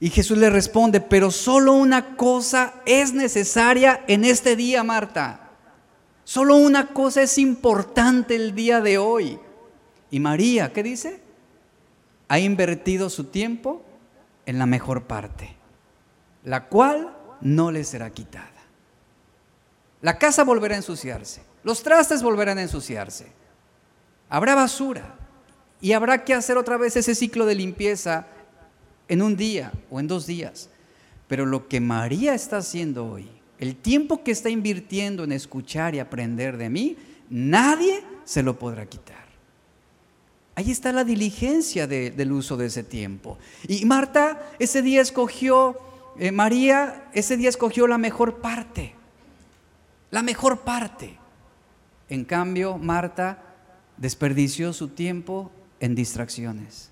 A: Y Jesús le responde, pero solo una cosa es necesaria en este día, Marta. Solo una cosa es importante el día de hoy. Y María, ¿qué dice? Ha invertido su tiempo en la mejor parte, la cual no le será quitada. La casa volverá a ensuciarse, los trastes volverán a ensuciarse, habrá basura y habrá que hacer otra vez ese ciclo de limpieza en un día o en dos días. Pero lo que María está haciendo hoy, el tiempo que está invirtiendo en escuchar y aprender de mí, nadie se lo podrá quitar. Ahí está la diligencia del uso de ese tiempo. Y Marta ese día escogió, eh, María ese día escogió la mejor parte la mejor parte. En cambio, Marta desperdició su tiempo en distracciones,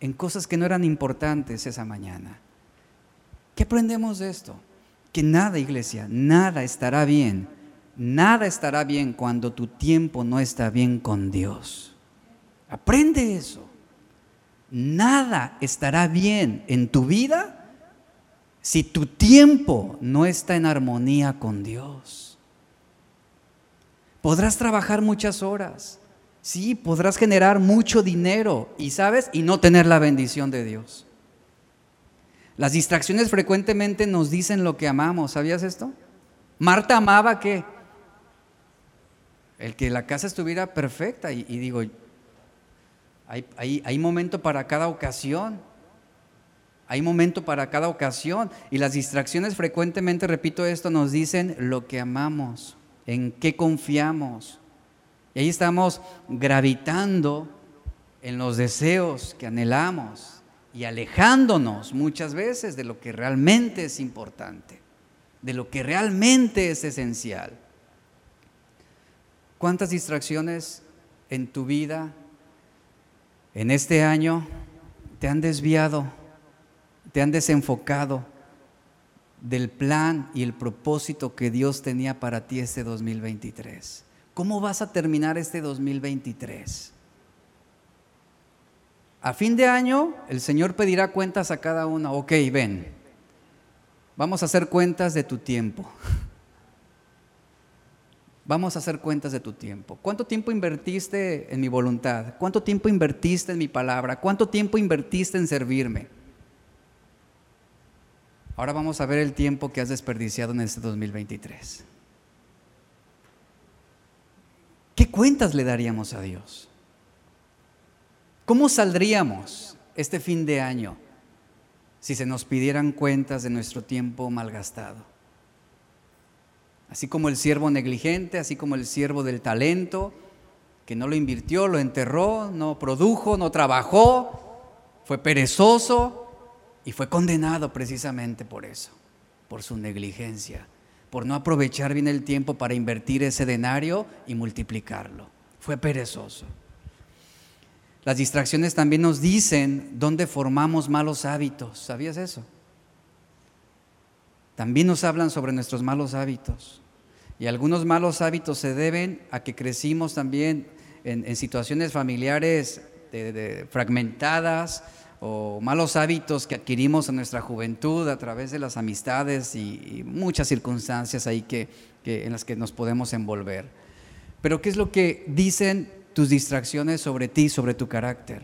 A: en cosas que no eran importantes esa mañana. ¿Qué aprendemos de esto? Que nada, iglesia, nada estará bien. Nada estará bien cuando tu tiempo no está bien con Dios. Aprende eso. Nada estará bien en tu vida si tu tiempo no está en armonía con Dios. Podrás trabajar muchas horas. Sí, podrás generar mucho dinero y sabes, y no tener la bendición de Dios. Las distracciones frecuentemente nos dicen lo que amamos, ¿sabías esto? Marta amaba que el que la casa estuviera perfecta y, digo, hay, hay momento para cada ocasión. Hay momento para cada ocasión. Y las distracciones frecuentemente, repito esto, nos dicen lo que amamos en qué confiamos. Y ahí estamos gravitando en los deseos que anhelamos y alejándonos muchas veces de lo que realmente es importante, de lo que realmente es esencial. ¿Cuántas distracciones en tu vida en este año te han desviado, te han desenfocado del plan y el propósito que Dios tenía para ti este 2023. ¿Cómo vas a terminar este 2023? A fin de año, el Señor pedirá cuentas a cada uno. Ok, ven, vamos a hacer cuentas de tu tiempo. [laughs] Vamos a hacer cuentas de tu tiempo. ¿Cuánto tiempo invertiste en mi voluntad? ¿Cuánto tiempo invertiste en mi palabra? ¿Cuánto tiempo invertiste en servirme? Ahora vamos a ver el tiempo que has desperdiciado en este 2023. ¿Qué cuentas le daríamos a Dios? ¿Cómo saldríamos este fin de año si se nos pidieran cuentas de nuestro tiempo malgastado? Así como el siervo negligente, así como el siervo del talento, que no lo invirtió, lo enterró, no produjo, no trabajó, fue perezoso, y fue condenado precisamente por eso, por su negligencia, por no aprovechar bien el tiempo para invertir ese denario y multiplicarlo. Fue perezoso. Las distracciones también nos dicen dónde formamos malos hábitos. ¿Sabías eso? También nos hablan sobre nuestros malos hábitos. Y algunos malos hábitos se deben a que crecimos también en, situaciones familiares fragmentadas, o malos hábitos que adquirimos en nuestra juventud a través de las amistades y, muchas circunstancias ahí que, en las que nos podemos envolver. Pero ¿qué es lo que dicen tus distracciones sobre ti, sobre tu carácter?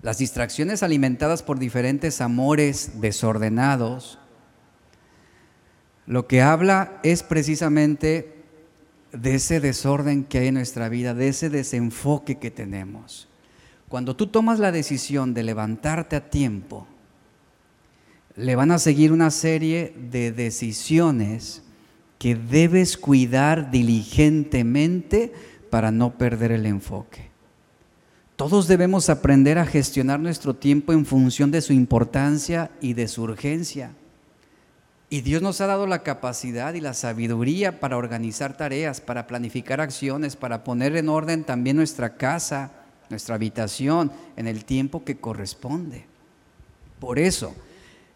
A: Las distracciones alimentadas por diferentes amores desordenados, lo que habla es precisamente de ese desorden que hay en nuestra vida, de ese desenfoque que tenemos. Cuando tú tomas la decisión de levantarte a tiempo, le van a seguir una serie de decisiones que debes cuidar diligentemente para no perder el enfoque. Todos debemos aprender a gestionar nuestro tiempo en función de su importancia y de su urgencia. Y Dios nos ha dado la capacidad y la sabiduría para organizar tareas, para planificar acciones, para poner en orden también nuestra casa, nuestra habitación en el tiempo que corresponde. Por eso,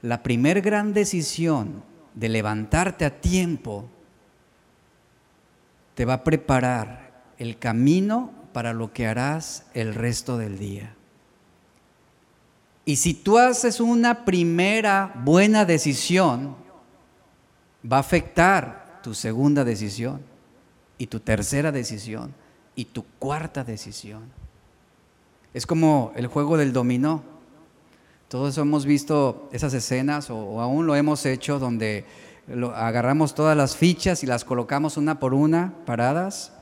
A: la primer gran decisión de levantarte a tiempo te va a preparar el camino para lo que harás el resto del día. Y si tú haces una primera buena decisión, va a afectar tu segunda decisión y tu tercera decisión y tu cuarta decisión. Es como el juego del dominó. Todos hemos visto esas escenas o, aún lo hemos hecho donde agarramos todas las fichas y las colocamos una por una paradas.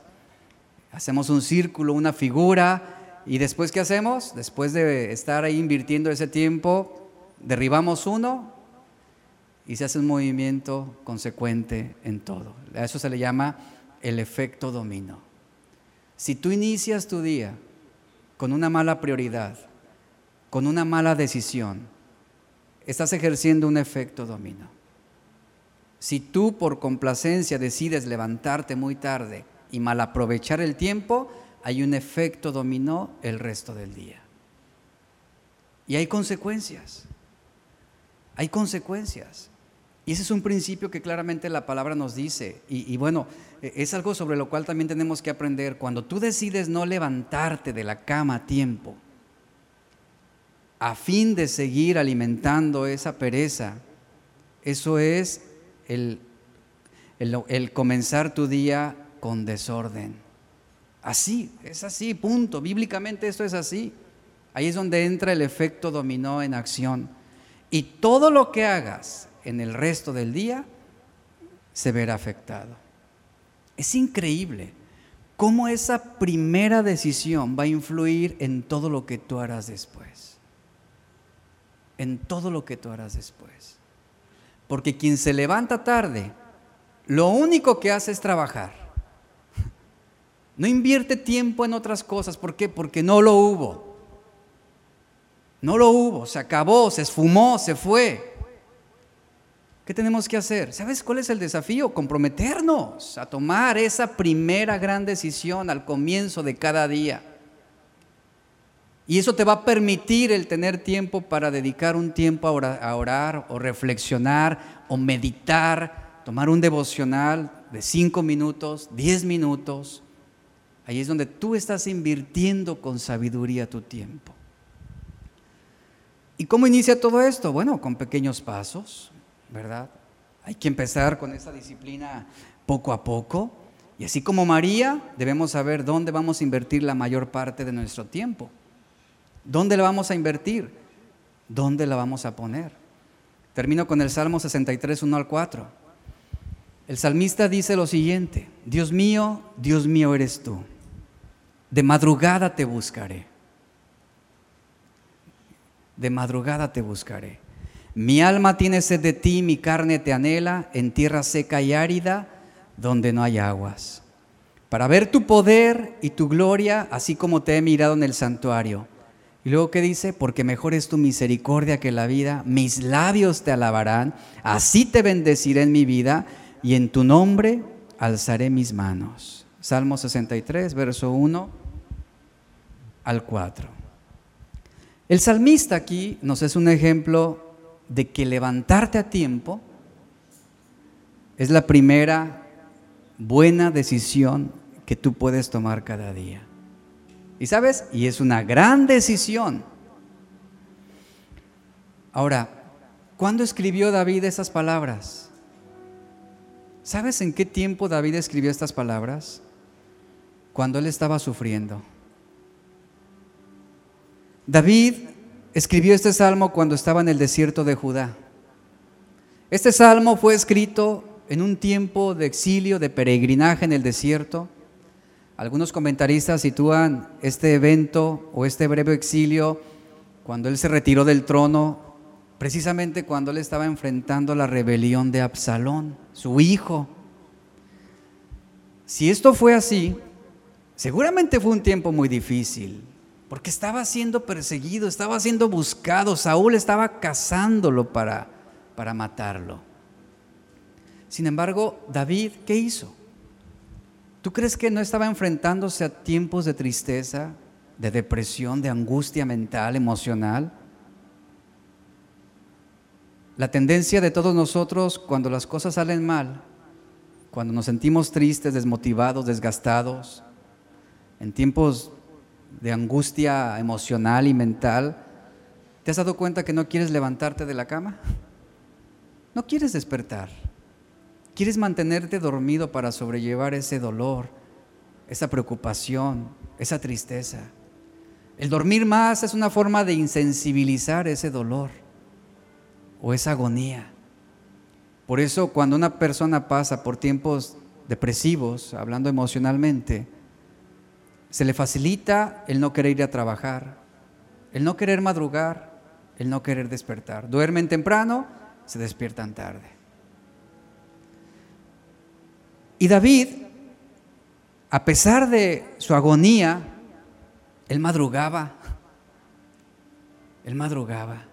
A: Hacemos un círculo, una figura y después ¿qué hacemos? Después de estar ahí invirtiendo ese tiempo, derribamos uno y se hace un movimiento consecuente en todo. A eso se le llama el efecto dominó. Si tú inicias tu día con una mala prioridad, con una mala decisión, estás ejerciendo un efecto dominó. Si tú por complacencia decides levantarte muy tarde y mal aprovechar el tiempo, hay un efecto dominó el resto del día. Y hay consecuencias. Hay consecuencias. Y ese es un principio que claramente la palabra nos dice. Y, bueno, e, es algo sobre lo cual también tenemos que aprender. Cuando tú decides no levantarte de la cama a tiempo, a fin de seguir alimentando esa pereza, eso es el, el comenzar tu día con desorden. Así, es así, punto. Bíblicamente esto es así. Ahí es donde entra el efecto dominó en acción. Y todo lo que hagas en el resto del día se verá afectado. Es increíble cómo esa primera decisión va a influir en todo lo que tú harás después. En todo lo que tú harás después. Porque quien se levanta tarde, lo único que hace es trabajar. [laughs] No invierte tiempo en otras cosas. ¿Por qué? Porque no lo hubo. No lo hubo, se acabó, se esfumó, se fue. ¿Qué tenemos que hacer? ¿Sabes cuál es el desafío? Comprometernos a tomar esa primera gran decisión al comienzo de cada día. Y eso te va a permitir el tener tiempo para dedicar un tiempo a orar, o reflexionar o meditar, tomar un devocional de cinco minutos, diez minutos. Ahí es donde tú estás invirtiendo con sabiduría tu tiempo. ¿Y cómo inicia todo esto? Bueno, con pequeños pasos, ¿verdad? Hay que empezar con esa disciplina poco a poco. Y así como María, debemos saber dónde vamos a invertir la mayor parte de nuestro tiempo. ¿Dónde la vamos a invertir? ¿Dónde la vamos a poner? Termino con el Salmo 63, 1 al 4. El salmista dice lo siguiente, Dios mío, Dios mío eres tú. De madrugada te buscaré. De madrugada te buscaré. Mi alma tiene sed de ti, mi carne te anhela en tierra seca y árida, donde no hay aguas. Para ver tu poder y tu gloria, así como te he mirado en el santuario. Y luego que dice, porque mejor es tu misericordia que la vida, mis labios te alabarán, así te bendeciré en mi vida, y en tu nombre alzaré mis manos. Salmo 63, verso 1 al 4. El salmista aquí nos es un ejemplo de que levantarte a tiempo es la primera buena decisión que tú puedes tomar cada día. ¿Y sabes? Y es una gran decisión. Ahora, ¿cuándo escribió David esas palabras? ¿Sabes en qué tiempo David escribió estas palabras? Cuando él estaba sufriendo. David escribió este salmo cuando estaba en el desierto de Judá. Este salmo fue escrito en un tiempo de exilio, de peregrinaje en el desierto. Algunos comentaristas sitúan este evento o este breve exilio cuando él se retiró del trono, precisamente cuando él estaba enfrentando la rebelión de Absalón, su hijo. Si esto fue así, seguramente fue un tiempo muy difícil, porque estaba siendo perseguido, estaba siendo buscado, Saúl estaba cazándolo para, para matarlo. Sin embargo, David, ¿qué hizo? ¿Tú crees que no estaba enfrentándose a tiempos de tristeza, de depresión, de angustia mental, emocional? La tendencia de todos nosotros cuando las cosas salen mal, cuando nos sentimos tristes, desmotivados, desgastados, en tiempos de angustia emocional y mental, ¿te has dado cuenta que no quieres levantarte de la cama? No quieres despertar. Quieres mantenerte dormido para sobrellevar ese dolor, esa preocupación, esa tristeza. El dormir más es una forma de insensibilizar ese dolor o esa agonía. Por eso cuando una persona pasa por tiempos depresivos, hablando emocionalmente, se le facilita el no querer ir a trabajar, el no querer madrugar, el no querer despertar. Duermen temprano, se despiertan tarde. Y David, a pesar de su agonía, él madrugaba, él madrugaba.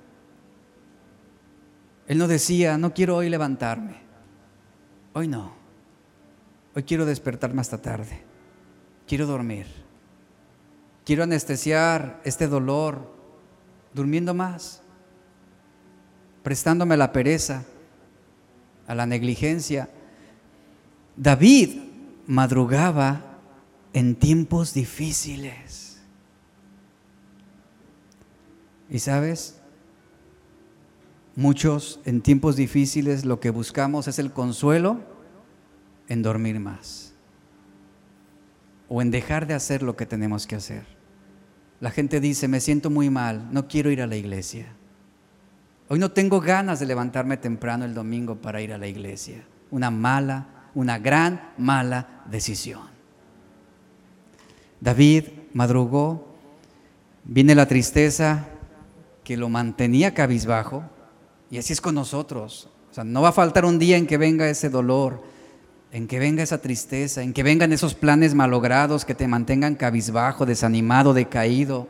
A: Él no decía, no quiero hoy levantarme, hoy no, hoy quiero despertarme hasta tarde, quiero dormir. Quiero anestesiar este dolor durmiendo más, prestándome a la pereza, a la negligencia. David madrugaba en tiempos difíciles. Y sabes, muchos en tiempos difíciles lo que buscamos es el consuelo en dormir más o en dejar de hacer lo que tenemos que hacer. La gente dice, me siento muy mal, no quiero ir a la iglesia. Hoy no tengo ganas de levantarme temprano el domingo para ir a la iglesia. Una mala, una gran mala decisión. David madrugó, viene la tristeza que lo mantenía cabizbajo, y así es con nosotros. O sea, no va a faltar un día en que venga ese dolor, en que venga esa tristeza, en que vengan esos planes malogrados que te mantengan cabizbajo, desanimado, decaído.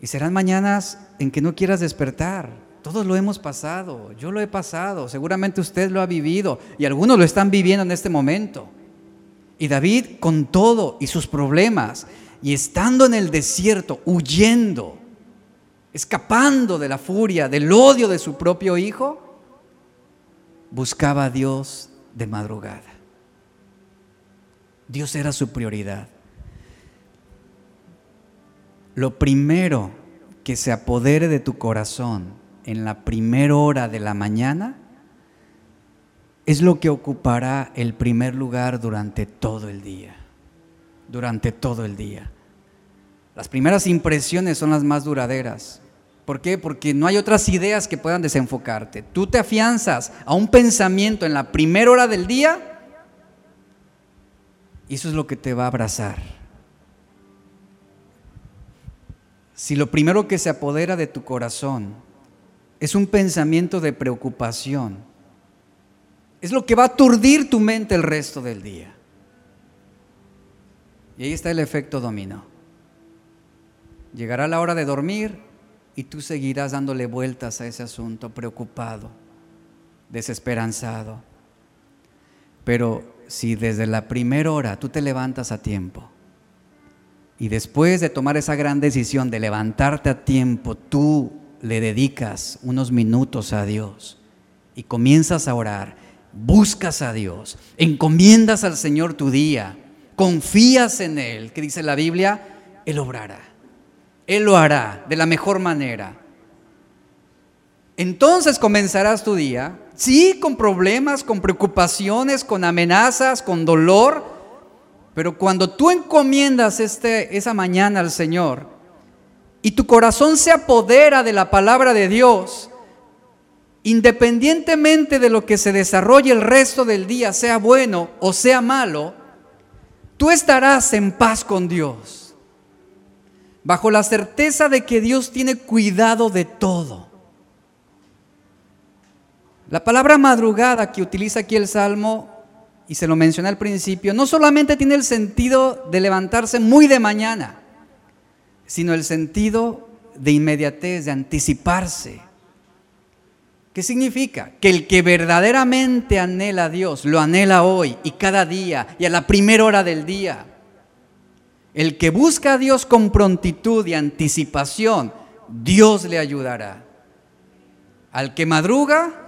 A: Y serán mañanas en que no quieras despertar. Todos lo hemos pasado, yo lo he pasado, seguramente usted lo ha vivido y algunos lo están viviendo en este momento. Y David con todo y sus problemas y estando en el desierto, huyendo, escapando de la furia, del odio de su propio hijo, buscaba a Dios de madrugada. Dios era su prioridad. Lo primero que se apodere de tu corazón en la primera hora de la mañana es lo que ocupará el primer lugar durante todo el día. Durante todo el día. Las primeras impresiones son las más duraderas. ¿Por qué? Porque no hay otras ideas que puedan desenfocarte. Tú te afianzas a un pensamiento en la primera hora del día y eso es lo que te va a abrazar. Si lo primero que se apodera de tu corazón es un pensamiento de preocupación, es lo que va a aturdir tu mente el resto del día. Y ahí está el efecto dominó. Llegará la hora de dormir y tú seguirás dándole vueltas a ese asunto, preocupado, desesperanzado. Pero si desde la primera hora tú te levantas a tiempo y después de tomar esa gran decisión de levantarte a tiempo, tú le dedicas unos minutos a Dios y comienzas a orar, buscas a Dios, encomiendas al Señor tu día, confías en Él, que dice la Biblia, Él obrará. Él lo hará de la mejor manera. Entonces comenzarás tu día, sí, con problemas, con preocupaciones, con amenazas, con dolor, pero cuando tú encomiendas este, esa mañana al Señor y tu corazón se apodera de la palabra de Dios, independientemente de lo que se desarrolle el resto del día, sea bueno o sea malo, tú estarás en paz con Dios, bajo la certeza de que Dios tiene cuidado de todo. La palabra madrugada que utiliza aquí el Salmo, y se lo mencioné al principio, no solamente tiene el sentido de levantarse muy de mañana, sino el sentido de inmediatez, de anticiparse. ¿Qué significa? Que el que verdaderamente anhela a Dios, lo anhela hoy y cada día y a la primera hora del día. El que busca a Dios con prontitud y anticipación, Dios le ayudará. Al que madruga,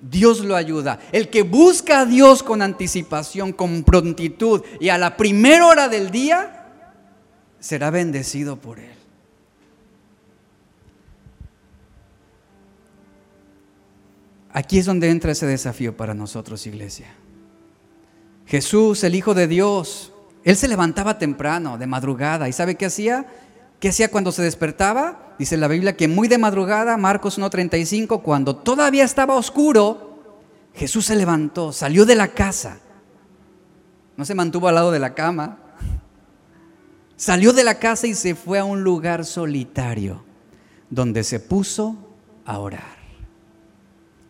A: Dios lo ayuda. El que busca a Dios con anticipación, con prontitud y a la primera hora del día, será bendecido por Él. Aquí es donde entra ese desafío para nosotros, iglesia. Jesús, el Hijo de Dios, Él se levantaba temprano, de madrugada, ¿y sabe qué hacía? ¿Qué hacía cuando se despertaba? Dice la Biblia que muy de madrugada, Marcos 1.35, cuando todavía estaba oscuro, Jesús se levantó, salió de la casa. No se mantuvo al lado de la cama. Salió de la casa y se fue a un lugar solitario, donde se puso a orar.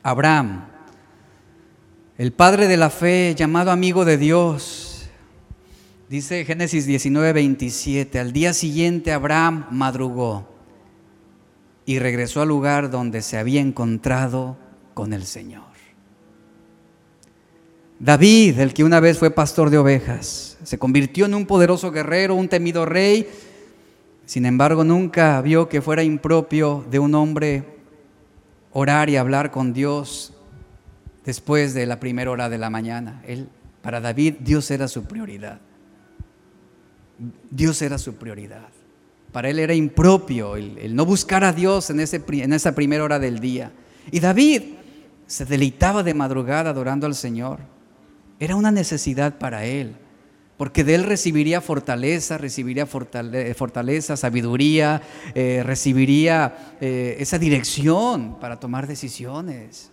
A: Abraham, el padre de la fe, llamado amigo de Dios, Dice Génesis 19, 27, al día siguiente Abraham madrugó y regresó al lugar donde se había encontrado con el Señor. David, el que una vez fue pastor de ovejas, se convirtió en un poderoso guerrero, un temido rey, sin embargo nunca vio que fuera impropio de un hombre orar y hablar con Dios después de la primera hora de la mañana. Él, para David Dios era su prioridad. Dios era su prioridad. Para él era impropio el, no buscar a Dios en, ese, esa primera hora del día. Y David se deleitaba de madrugada adorando al Señor. Era una necesidad para él, porque de él recibiría fortaleza, recibiría fortaleza, sabiduría, eh, recibiría eh, esa dirección para tomar decisiones.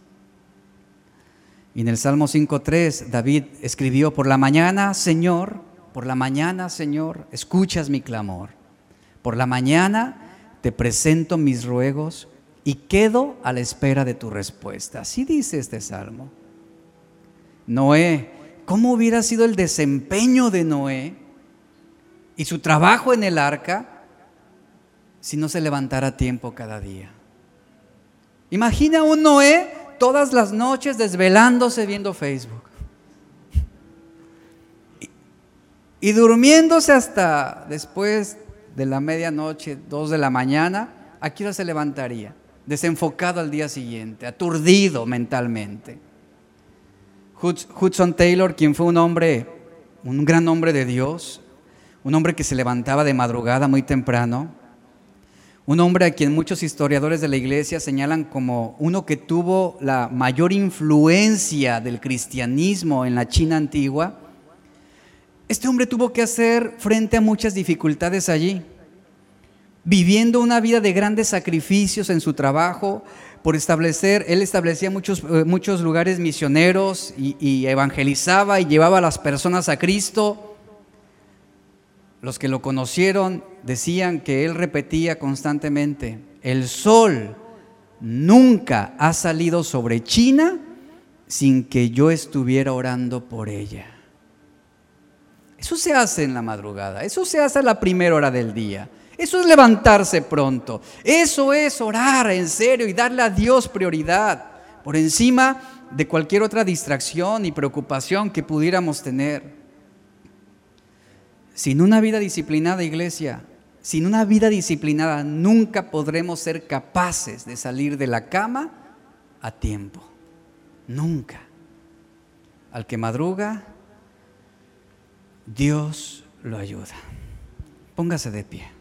A: Y en el Salmo 5.3 David escribió, por la mañana, Señor, por la mañana, Señor, escuchas mi clamor. Por la mañana te presento mis ruegos y quedo a la espera de tu respuesta. Así dice este salmo. Noé, ¿cómo hubiera sido el desempeño de Noé y su trabajo en el arca si no se levantara a tiempo cada día? Imagina un Noé todas las noches desvelándose viendo Facebook. Y durmiéndose hasta después de la medianoche, dos de la mañana, ¿a se levantaría? Desenfocado al día siguiente, aturdido mentalmente. Hudson Taylor, quien fue un hombre, un gran hombre de Dios, un hombre que se levantaba de madrugada muy temprano, un hombre a quien muchos historiadores de la iglesia señalan como uno que tuvo la mayor influencia del cristianismo en la China antigua, este hombre tuvo que hacer frente a muchas dificultades allí, viviendo una vida de grandes sacrificios en su trabajo, por establecer, él establecía muchos, eh, muchos lugares misioneros y, y evangelizaba y llevaba a las personas a Cristo. Los que lo conocieron decían que él repetía constantemente, el sol nunca ha salido sobre China sin que yo estuviera orando por ella. Eso se hace en la madrugada, eso se hace a la primera hora del día. Eso es levantarse pronto. Eso es orar en serio y darle a Dios prioridad por encima de cualquier otra distracción y preocupación que pudiéramos tener. Sin una vida disciplinada, iglesia, sin una vida disciplinada nunca podremos ser capaces de salir de la cama a tiempo. Nunca. Al que madruga, Dios lo ayuda. Póngase de pie.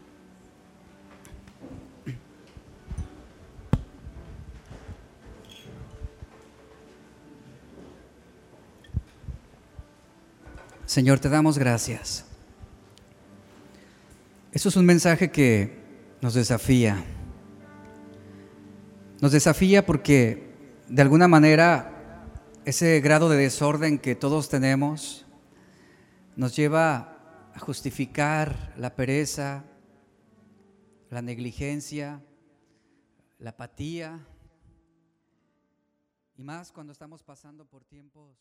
A: Señor, te damos gracias. Eso es un mensaje que nos desafía. Nos desafía porque de alguna manera ese grado de desorden que todos tenemos, nos lleva a justificar la pereza, la negligencia, la apatía, y más cuando estamos pasando por tiempos